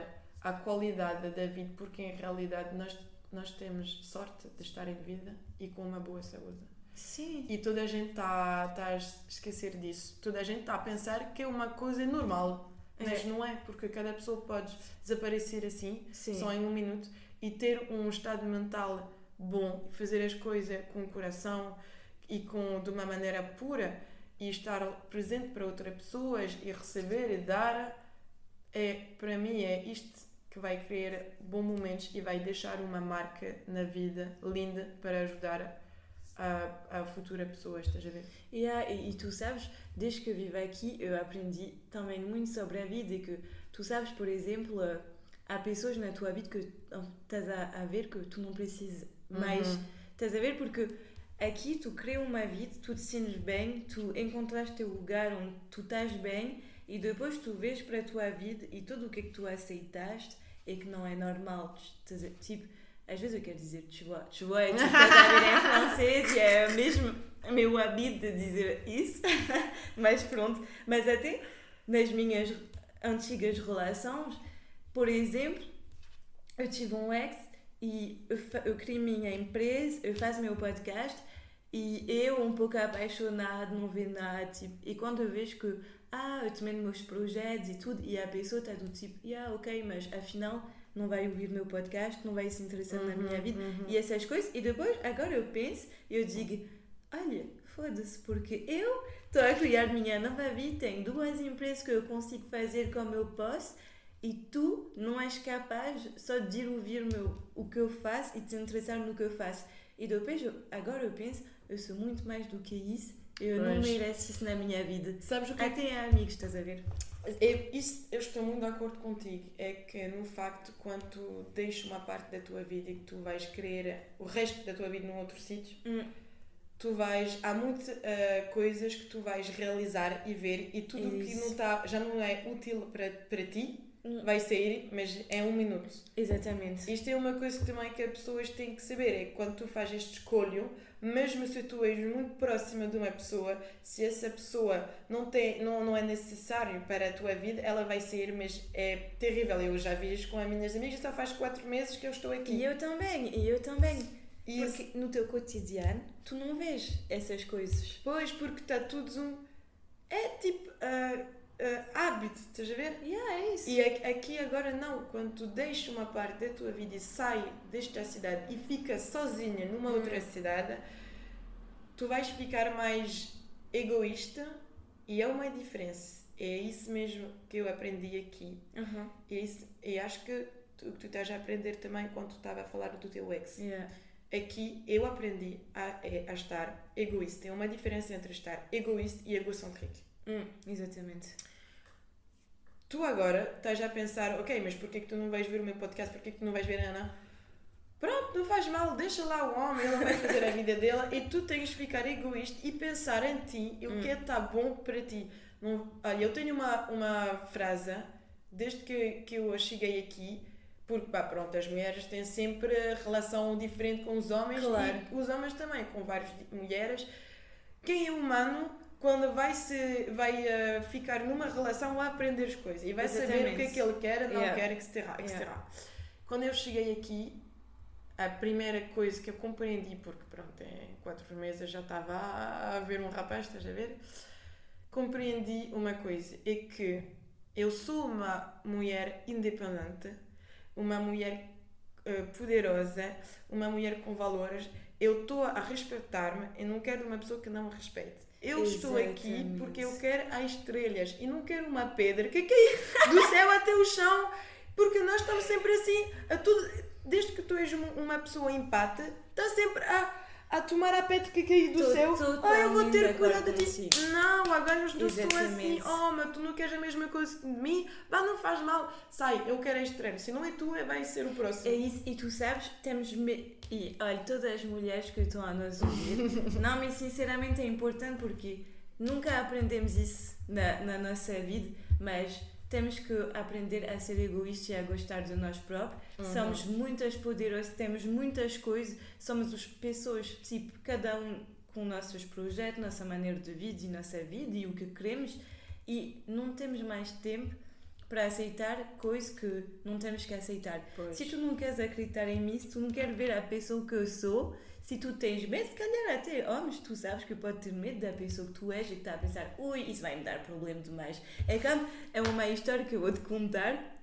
a qualidade da vida porque em realidade nós nós temos sorte de estar em vida e com uma boa saúde. Sim. E toda a gente está tá a esquecer disso. Toda a gente está a pensar que é uma coisa normal. Mas É. não é, porque cada pessoa pode desaparecer assim, Sim. só em um minuto, e ter um estado mental bom, fazer as coisas com o coração e com, de uma maneira pura, e estar presente para outras pessoas e receber e dar, é, para mim é isto que vai criar bons momentos e vai deixar uma marca na vida linda para ajudar a, a futura pessoa, estás a ver? Yeah, e, e tu sabes, desde que vivo aqui, eu aprendi também muito sobre a vida e que tu sabes, por exemplo, eh, há pessoas na tua vida que estás a, ver que tu não precisas mais. Uhum. Estás a ver? Porque aqui tu crias uma vida, tu te sentes bem, tu encontraste teu lugar onde tu estás bem e depois tu vês para a tua vida e tudo o que é que tu aceitaste é que não é normal. Tipo, às vezes eu quero dizer tu vois, tu vois, tu estás a ver em francês e é mesmo meu hábito de dizer isso, mas pronto. Mas até nas minhas antigas relações, por exemplo, eu tive um ex e eu, eu criei minha empresa, eu faço meu podcast e eu um pouco apaixonada, não vê nada, tipo, e quando eu vejo que, ah, eu também meus projetos e tudo, e a pessoa está do tipo, yeah, ok, mas afinal não vai ouvir meu podcast, não vai se interessar na minha vida, Uhum. e essas coisas, e depois, agora eu penso, eu digo, olha, foda-se, porque eu estou a criar minha nova vida, tenho duas empresas que eu consigo fazer como eu posso, e tu não és capaz só de ir ouvir o, meu, o que eu faço e te interessar no que eu faço. E depois, eu- agora eu penso, eu sou muito mais do que isso, eu não Pois. mereço isso na minha vida. Sabes o que é Até amigos, estás a ver? Eu, isso, eu estou muito de acordo contigo. É que no facto, quando tu deixas uma parte da tua vida e que tu vais querer o resto da tua vida num outro sítio, Hum. tu vais. Há muitas coisas que tu vais realizar e ver e tudo o que não tá, já não é útil para, para ti vai sair, mas é um minuto. Exatamente. Isto é uma coisa também que as pessoas têm que saber, é que quando tu fazes este escolho, mesmo se tu és muito próxima de uma pessoa, se essa pessoa não, tem, não, não é necessário para a tua vida, ela vai sair, mas é terrível. Eu já vi isto com as minhas amigas, só faz 4 meses que eu estou aqui. E eu também, e eu também. E porque esse... no teu cotidiano tu não vês essas coisas. Pois, porque está tudo um. É tipo. Uh uh, hábito, estás a ver? Yeah, é isso. E aqui agora não, quando tu deixas uma parte da tua vida e sai desta cidade e fica sozinha numa hum. outra cidade, tu vais ficar mais egoísta e é uma diferença. É isso mesmo que eu aprendi aqui. Uhum. E, isso, e acho que tu, tu estás a aprender também quando tu estava a falar do teu ex. Yeah. Aqui eu aprendi a, a estar egoísta. Tem uma diferença entre estar egoísta e egocêntrico. Hum, exatamente. Tu agora estás a pensar, ok, mas porquê que tu não vais ver o meu podcast? Porquê que tu não vais ver a Ana? Pronto, não faz mal, deixa lá o homem, ele vai fazer a vida dele e tu tens de ficar egoísta e pensar em ti e o que é que está bom para ti. Não, olha, eu tenho uma, uma frase desde que, que eu cheguei aqui, porque pá, pronto, as mulheres têm sempre relação diferente com os homens claro. e os homens também, com várias mulheres. Quem é humano quando vai, se, vai uh, ficar numa relação a aprender as coisas e vai Exatamente. saber o que é que ele quer, não yeah. quer, etc. etc. Yeah. Quando eu cheguei aqui, a primeira coisa que eu compreendi, porque pronto, em quatro meses já estava a, a ver um rapaz, estás a ver? Compreendi uma coisa, é que eu sou uma mulher independente, uma mulher uh, poderosa, uma mulher com valores. Eu estou a respeitar-me e não quero uma pessoa que não me respeite. Eu Exatamente. estou aqui porque eu quero as estrelas e não quero uma pedra que cai do céu até o chão, porque nós estamos sempre assim, a tudo, desde que tu és uma pessoa empate, está sempre a a tomar a pet que caiu do céu. Ah, eu vou ter cuidado de ti. Não, agora eu estou assim. Oh, mas tu não queres a mesma coisa de mim? Vá, não faz mal. Sai, eu quero este treino. Se não é tu, é vai ser o próximo. É isso. E tu sabes, temos. Me... E olha, todas as mulheres que estão a nos ouvir, não, mas sinceramente é importante porque nunca aprendemos isso na, na nossa vida, mas temos que aprender a ser egoístas e a gostar de nós próprios. Uhum. Somos muitas poderosas, temos muitas coisas, somos as pessoas, tipo, cada um com nossos projetos, nossa maneira de vida e nossa vida e o que queremos e não temos mais tempo para aceitar coisas que não temos que aceitar. Pois. Se tu não queres acreditar em mim, se tu não queres ver a pessoa que eu sou, se tu tens medo, se calhar até homens, tu sabes que pode ter medo da pessoa que tu és e que está a pensar, ui, isso vai me dar problema demais. É como, é uma história que eu vou te contar,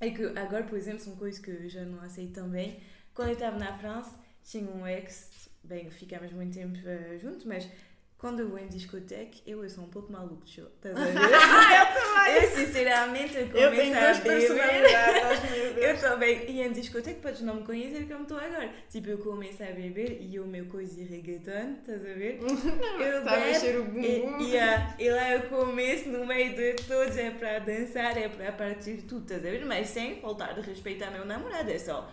é que agora, por exemplo, são coisas que eu já não aceito também. Quando eu estava na França, tinha um ex, bem, ficámos muito tempo uh, juntos, mas quando eu vou em discoteca, eu, eu sou um pouco maluco. Estás a ver? eu sinceramente, eu começo eu tenho a beber. eu também. E em discoteca, podes não me conhecer como estou agora. Tipo, eu começo a beber e o meu coisa reggaeton, estás a ver? Eu tá bebo. o bumbum. E, e, e lá eu começo no meio de todos, é para dançar, é para partir tudo, estás a ver? Mas sem faltar de respeito ao meu namorado, é só.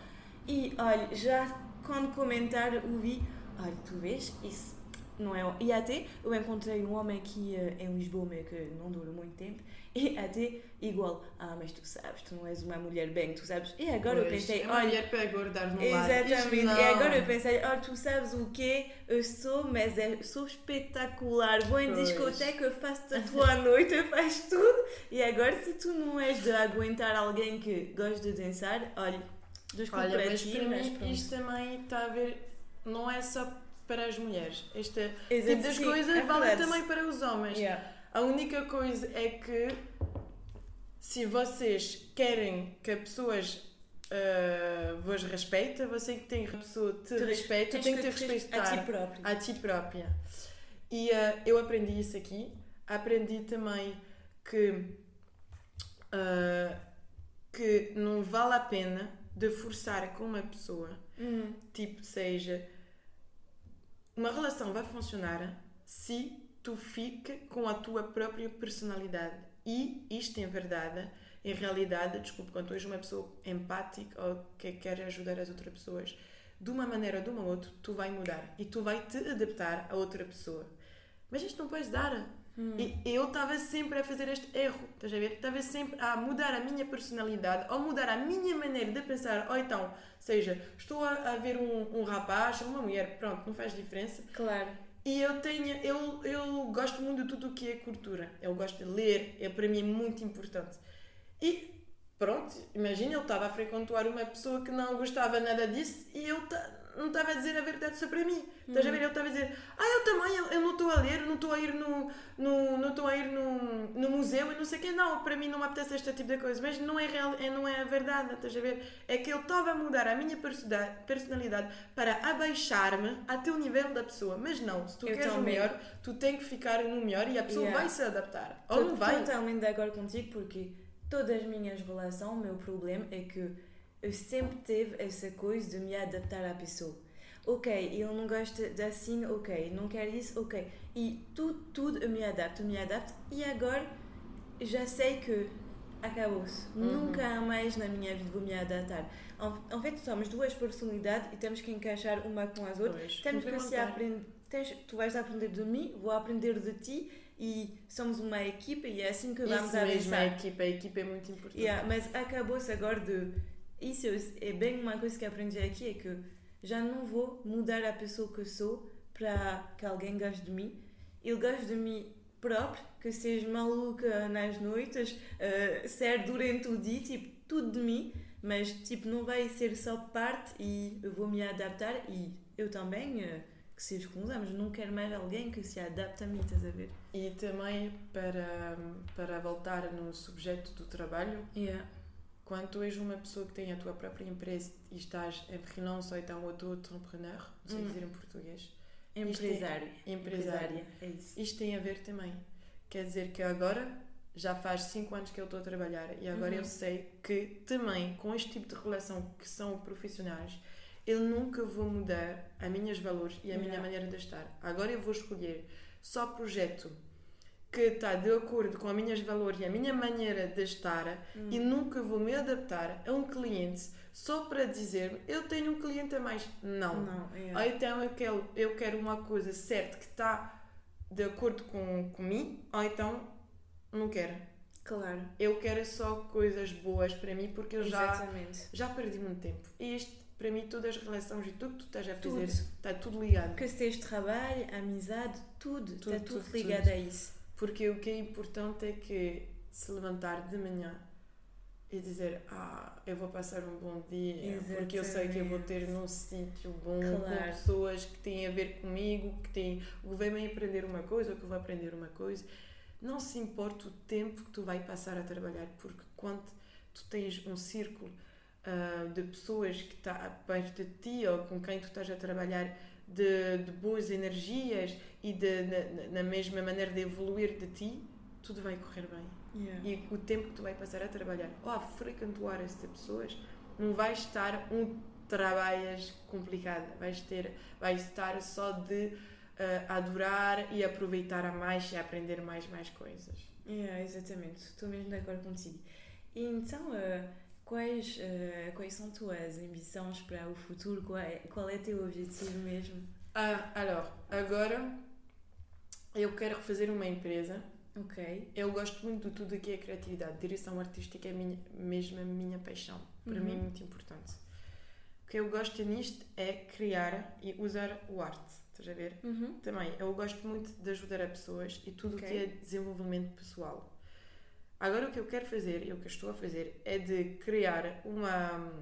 E olha, já quando comentar, ouvi, olha, tu vês, isso não é? E até eu encontrei um homem aqui uh, em Lisboa, mas que não dura muito tempo, e até igual, ah, mas tu sabes, tu não és uma mulher bem, tu sabes. E agora pois, eu pensei, é olha. mulher para engordar no Exatamente, e agora eu pensei, olha, tu sabes o quê? Eu sou, mas é, sou espetacular, vou em pois. discoteca, eu faço a tua noite, eu faço tudo. E agora, se tu não és de aguentar alguém que gosta de dançar, olha, desculpa olha, para ti, mas mim, isto também está a ver, não é só para as mulheres. Este Exato, tipo de coisas é vale também para os homens. Yeah. A única coisa é que se vocês querem que as pessoas uh, vos respeitem, você que tem a pessoa te, te respeita, tem que te respeitar a ti própria. A ti própria. E uh, eu aprendi isso aqui. Aprendi também que, uh, que não vale a pena de forçar com uma pessoa, uhum. tipo, seja uma relação vai funcionar se tu fica com a tua própria personalidade. E isto em verdade, em realidade, desculpe, quando tu és uma pessoa empática ou que quer ajudar as outras pessoas, de uma maneira ou de uma outra, tu vai mudar e tu vai te adaptar a outra pessoa. Mas isto não podes dar Hum. E eu estava sempre a fazer este erro, estás a ver? Estava sempre a mudar a minha personalidade, ou mudar a minha maneira de pensar, ou então, seja, estou a, a ver um, um rapaz ou uma mulher, pronto, não faz diferença. Claro. E eu tenho, eu, eu gosto muito de tudo o que é cultura. Eu gosto de ler, é para mim é muito importante. E pronto, imagina, eu estava a frequentar uma pessoa que não gostava nada disso e eu não estava a dizer a verdade sobre mim. Estás a uhum. ver? Ele estava a dizer, ah, eu também, eu, eu não estou a ler, não estou a ir no, no não estou a ir no, no museu e não sei o quê. Não, para mim não me apetece este tipo de coisa. Mas não é, real, é, não é a verdade, estás a ver? É que eu estava a mudar a minha personalidade para abaixar-me até o nível da pessoa. Mas não, se tu eu queres o melhor, tu tens que ficar no melhor e a pessoa yeah. vai se adaptar. Ou não vai. Totalmente de acordo contigo, porque todas as minhas relações, o meu problema é que eu sempre tive essa coisa de me adaptar à pessoa. Ok, ele não gosta de assim, ok, não quer isso, ok. E tudo, tudo eu me adapto, eu me adapto e agora já sei que acabou-se. Uhum. Nunca mais na minha vida vou me adaptar. En, en fait, somos duas personalidades e temos que encaixar uma com as outras. Pois, temos que se aprender. tu vais aprender de mim, vou aprender de ti e somos uma equipa e é assim que vamos Isso avançar. Mesmo, a equipa, a equipa é muito importante. Yeah, mas acabou-se agora de isso é bem uma coisa que aprendi aqui é que já não vou mudar a pessoa que sou para que alguém goste de mim. Eu gosto de mim próprio, que seja maluca nas noites, uh, ser durante o dia, tipo, tudo de mim, mas tipo, não vai ser só parte e eu vou me adaptar e eu também, uh, que seja com os anos, não quero mais alguém que se adapte a mim, estás a ver? E também para, para voltar no subjeto do trabalho, yeah quando tu és uma pessoa que tem a tua própria empresa e estás em freelance ou então outro entrepreneur, não sei hum. dizer em português. Empresário. Tem, empresária. É isso. Isto tem a ver também. Quer dizer que agora já faz 5 anos que eu estou a trabalhar e agora uhum. eu sei que também com este tipo de relação que são profissionais, eu nunca vou mudar a minhas valores e a minha maneira de estar. Agora eu vou escolher só projeto que está de acordo com os meus valores e a minha maneira de estar hum. e nunca vou me adaptar a um cliente só para dizer eu tenho um cliente a mais. Não. Não é. Então eu quero, eu quero uma coisa certa que está de acordo com, comigo, ou então não quero. Claro. Eu quero só coisas boas para mim porque eu já, já perdi muito tempo. E isto, para mim, todas as relações e tudo que tu estás a fazer tudo. está tudo ligado. Que seja trabalho, amizade, tudo, tudo está tudo, tudo ligado tudo. a isso. Porque o que é importante é que se levantar de manhã e dizer ah, eu vou passar um bom dia Exatamente. porque eu sei que eu vou ter num sítio bom claro. com pessoas que têm a ver comigo, que têm, que vêm aprender uma coisa ou que vou aprender uma coisa. Não se importa o tempo que tu vai passar a trabalhar, porque quando tu tens um círculo uh, de pessoas que está perto de ti ou com quem tu estás a trabalhar de, de boas energias e de, na, na, mesma maneira de evoluir de ti, tudo vai correr bem. Yeah. E o tempo que tu vai passar a trabalhar ou a frequentar essas pessoas, não vais estar um trabalhas complicado, vais ter, vais estar só de uh, adorar e aproveitar a mais e aprender mais mais coisas. Yeah, exatamente, estou mesmo de acordo contigo. E então, uh, quais, uh, quais são tuas ambições para o futuro? Qual é, qual é teu objetivo mesmo? Ah, alors, agora eu quero fazer uma empresa. Ok. Eu gosto muito de tudo que é criatividade. Direção artística é minha, mesmo a minha paixão. Para uhum. mim é uhum. muito importante. O que eu gosto nisto é criar e usar o arte. Estás a ver? Uhum. Também, eu gosto muito de ajudar a pessoas e tudo o okay. que é desenvolvimento pessoal. Agora o que eu quero fazer e o que eu estou a fazer é de criar uma,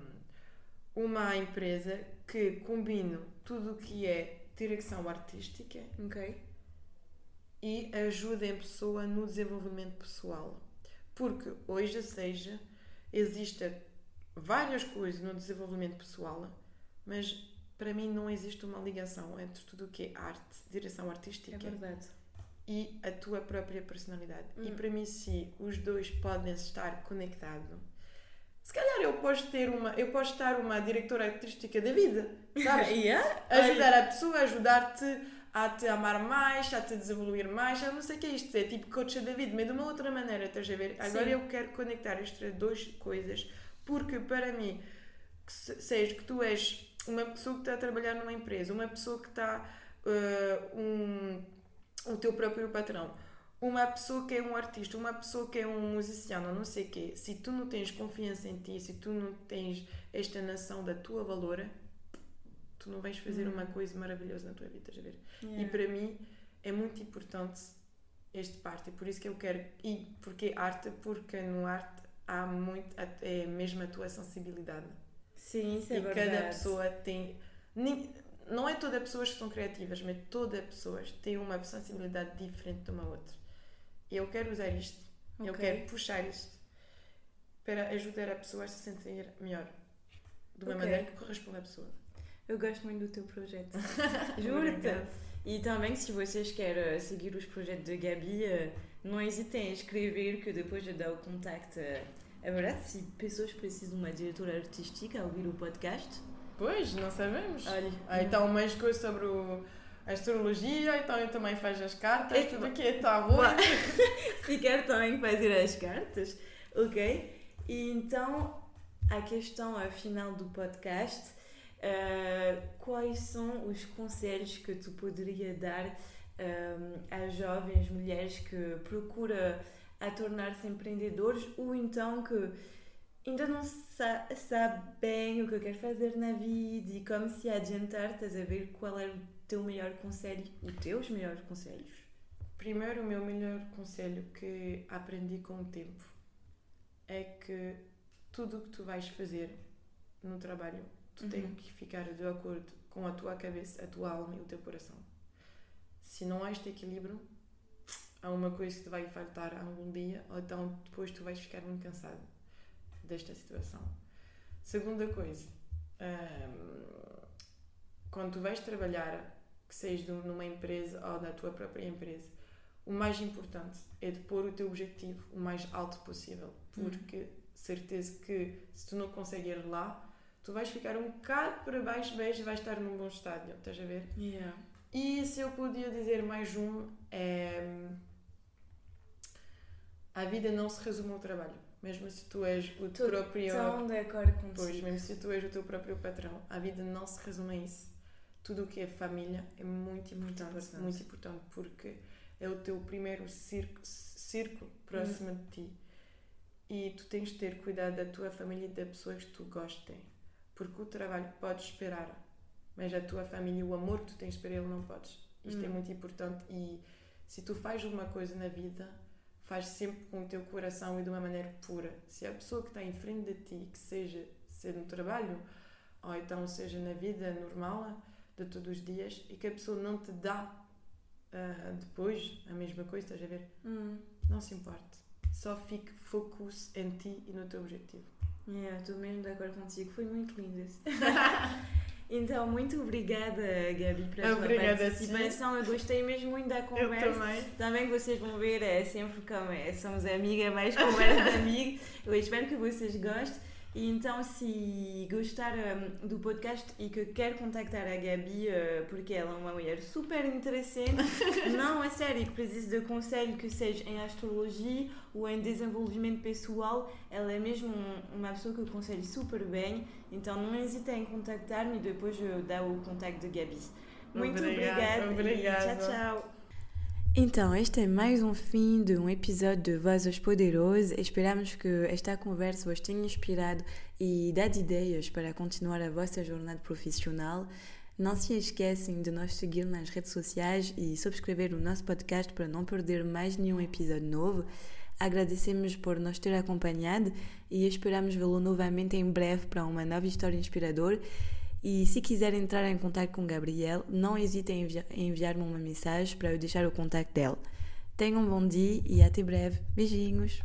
uma empresa que combine tudo o que é direção artística okay. e ajude a pessoa no desenvolvimento pessoal. Porque hoje, seja, existem várias coisas no desenvolvimento pessoal, mas para mim não existe uma ligação entre tudo o que é arte, direção artística. É verdade e a tua própria personalidade. Hum. E para mim, sim, os dois podem estar conectados. Se calhar eu posso ter uma, eu posso estar uma diretora artística da vida, sabes? yeah? Ajudar a pessoa, ajudar-te a te amar mais, a te desenvolver mais, eu não sei o que é isto, é tipo coach da vida, mas de uma outra maneira, estás a ver? Agora sim. eu quero conectar estas duas coisas, porque para mim, que seja que tu és uma pessoa que está a trabalhar numa empresa, uma pessoa que está uh, um o teu próprio patrão. uma pessoa que é um artista, uma pessoa que é um musiciano, não sei o quê, se tu não tens confiança em ti, se tu não tens esta noção da tua valor, tu não vais fazer uhum. uma coisa maravilhosa na tua vida, estás a ver? Yeah. E para mim é muito importante este parte, e por isso que eu quero, e porque arte, porque no arte há muito, é mesmo a tua sensibilidade. Sim, isso é e verdade. cada pessoa tem, não é toda pessoas que são criativas, mas toda pessoas tem uma sensibilidade diferente de uma outra. Eu quero usar isto, okay. eu quero puxar isto para ajudar a pessoa a se sentir melhor, de uma okay. maneira que corresponde à pessoa. Eu gosto muito do teu projeto. Juro-te! e também, se vocês querem seguir os projetos de Gabi, eh, não hesitem a escrever, que depois de dar o contacto. Eh, é verdade, se pessoas precisam de uma diretora artística ouvir o podcast. Pois, não sabemos. Olha, ah, então, mais coisas sobre o a astrologia, então eu também faço as cartas, é, tudo aqui está bom. Se quer também fazer as cartas, ok? E então, a questão final do podcast, uh, quais são os conselhos que tu poderia dar um, eh, às jovens mulheres que procuram a tornar-se empreendedores ou então que ainda não sa sabe bem o que quer fazer na vida e como se adiantar, estás a ver qual é o teu melhor conselho, os teus melhores conselhos? Primeiro, o meu melhor conselho que aprendi com o tempo é que tudo o que tu vais fazer no trabalho, tu uhum. tens que ficar de acordo com a tua cabeça, a tua alma e o teu coração. Se não há este equilíbrio, há uma coisa que te vai faltar algum dia, ou então depois tu vais ficar muito cansado desta situação. Segunda coisa, hum, quando tu vais trabalhar, que seja numa empresa ou na tua própria empresa, o mais importante é de pôr o teu objetivo o mais alto possível, porque uhum. certeza que se tu não conseguir ir lá, tu vais ficar um bocado para baixo, e vais estar num bom estádio, estás a ver? Yeah. E se eu podia dizer mais um, é... a vida não se resume ao trabalho. Mesmo se tu és o teu próprio. Tão de acordo contigo. Pois, mesmo se tu és o teu próprio patrão, a vida não se resume a isso tudo o que é família é muito importante, muito, muito importante porque é o teu primeiro círculo próximo de ti e tu tens de ter cuidado da tua família e das pessoas que tu gostem porque o trabalho pode esperar mas a tua família o amor que tu tens para ele não podes isto é hum. muito importante e se tu fazes uma coisa na vida faz sempre com o teu coração e de uma maneira pura se a pessoa que está em frente de ti que seja seja no trabalho ou então seja na vida normal de todos os dias e que a pessoa não te dá uh, depois a mesma coisa, estás a ver? Hum. Não se importe. Só fique focus em ti e no teu objetivo. Yeah, estou mesmo de acordo contigo. Foi muito lindo isso. então, muito obrigada, Gabi, pela obrigada tua participação. Eu gostei mesmo muito da conversa. Eu também. Também vocês vão ver, é sempre como é. Somos amiga, mais conversa de amigo. Eu espero que vocês gostem. Então, se gostar um, do podcast e que quer contactar a Gabi, uh, porque ela é uma mulher super interessante, não é sério, que precisa de conselho que seja em astrologia ou em desenvolvimento pessoal, ela é mesmo um, uma pessoa que eu aconselho super bem. Então, não hesite em contactar-me depois eu dar o contato de Gabi. Muito obrigada. Obrigada. Tchau, tchau. Então, este é mais um fim de um episódio de Vozes Poderosas. Esperamos que esta conversa vos tenha inspirado e dado ideias para continuar a vossa jornada profissional. Não se esquecem de nos seguir nas redes sociais e subscrever o nosso podcast para não perder mais nenhum episódio novo. Agradecemos por nos ter acompanhado e esperamos vê-lo novamente em breve para uma nova história inspiradora. E se quiser entrar em contato com Gabriel, não hesite em enviar-me uma mensagem para eu deixar o contato dela. Tenham um bom dia e até breve. Beijinhos!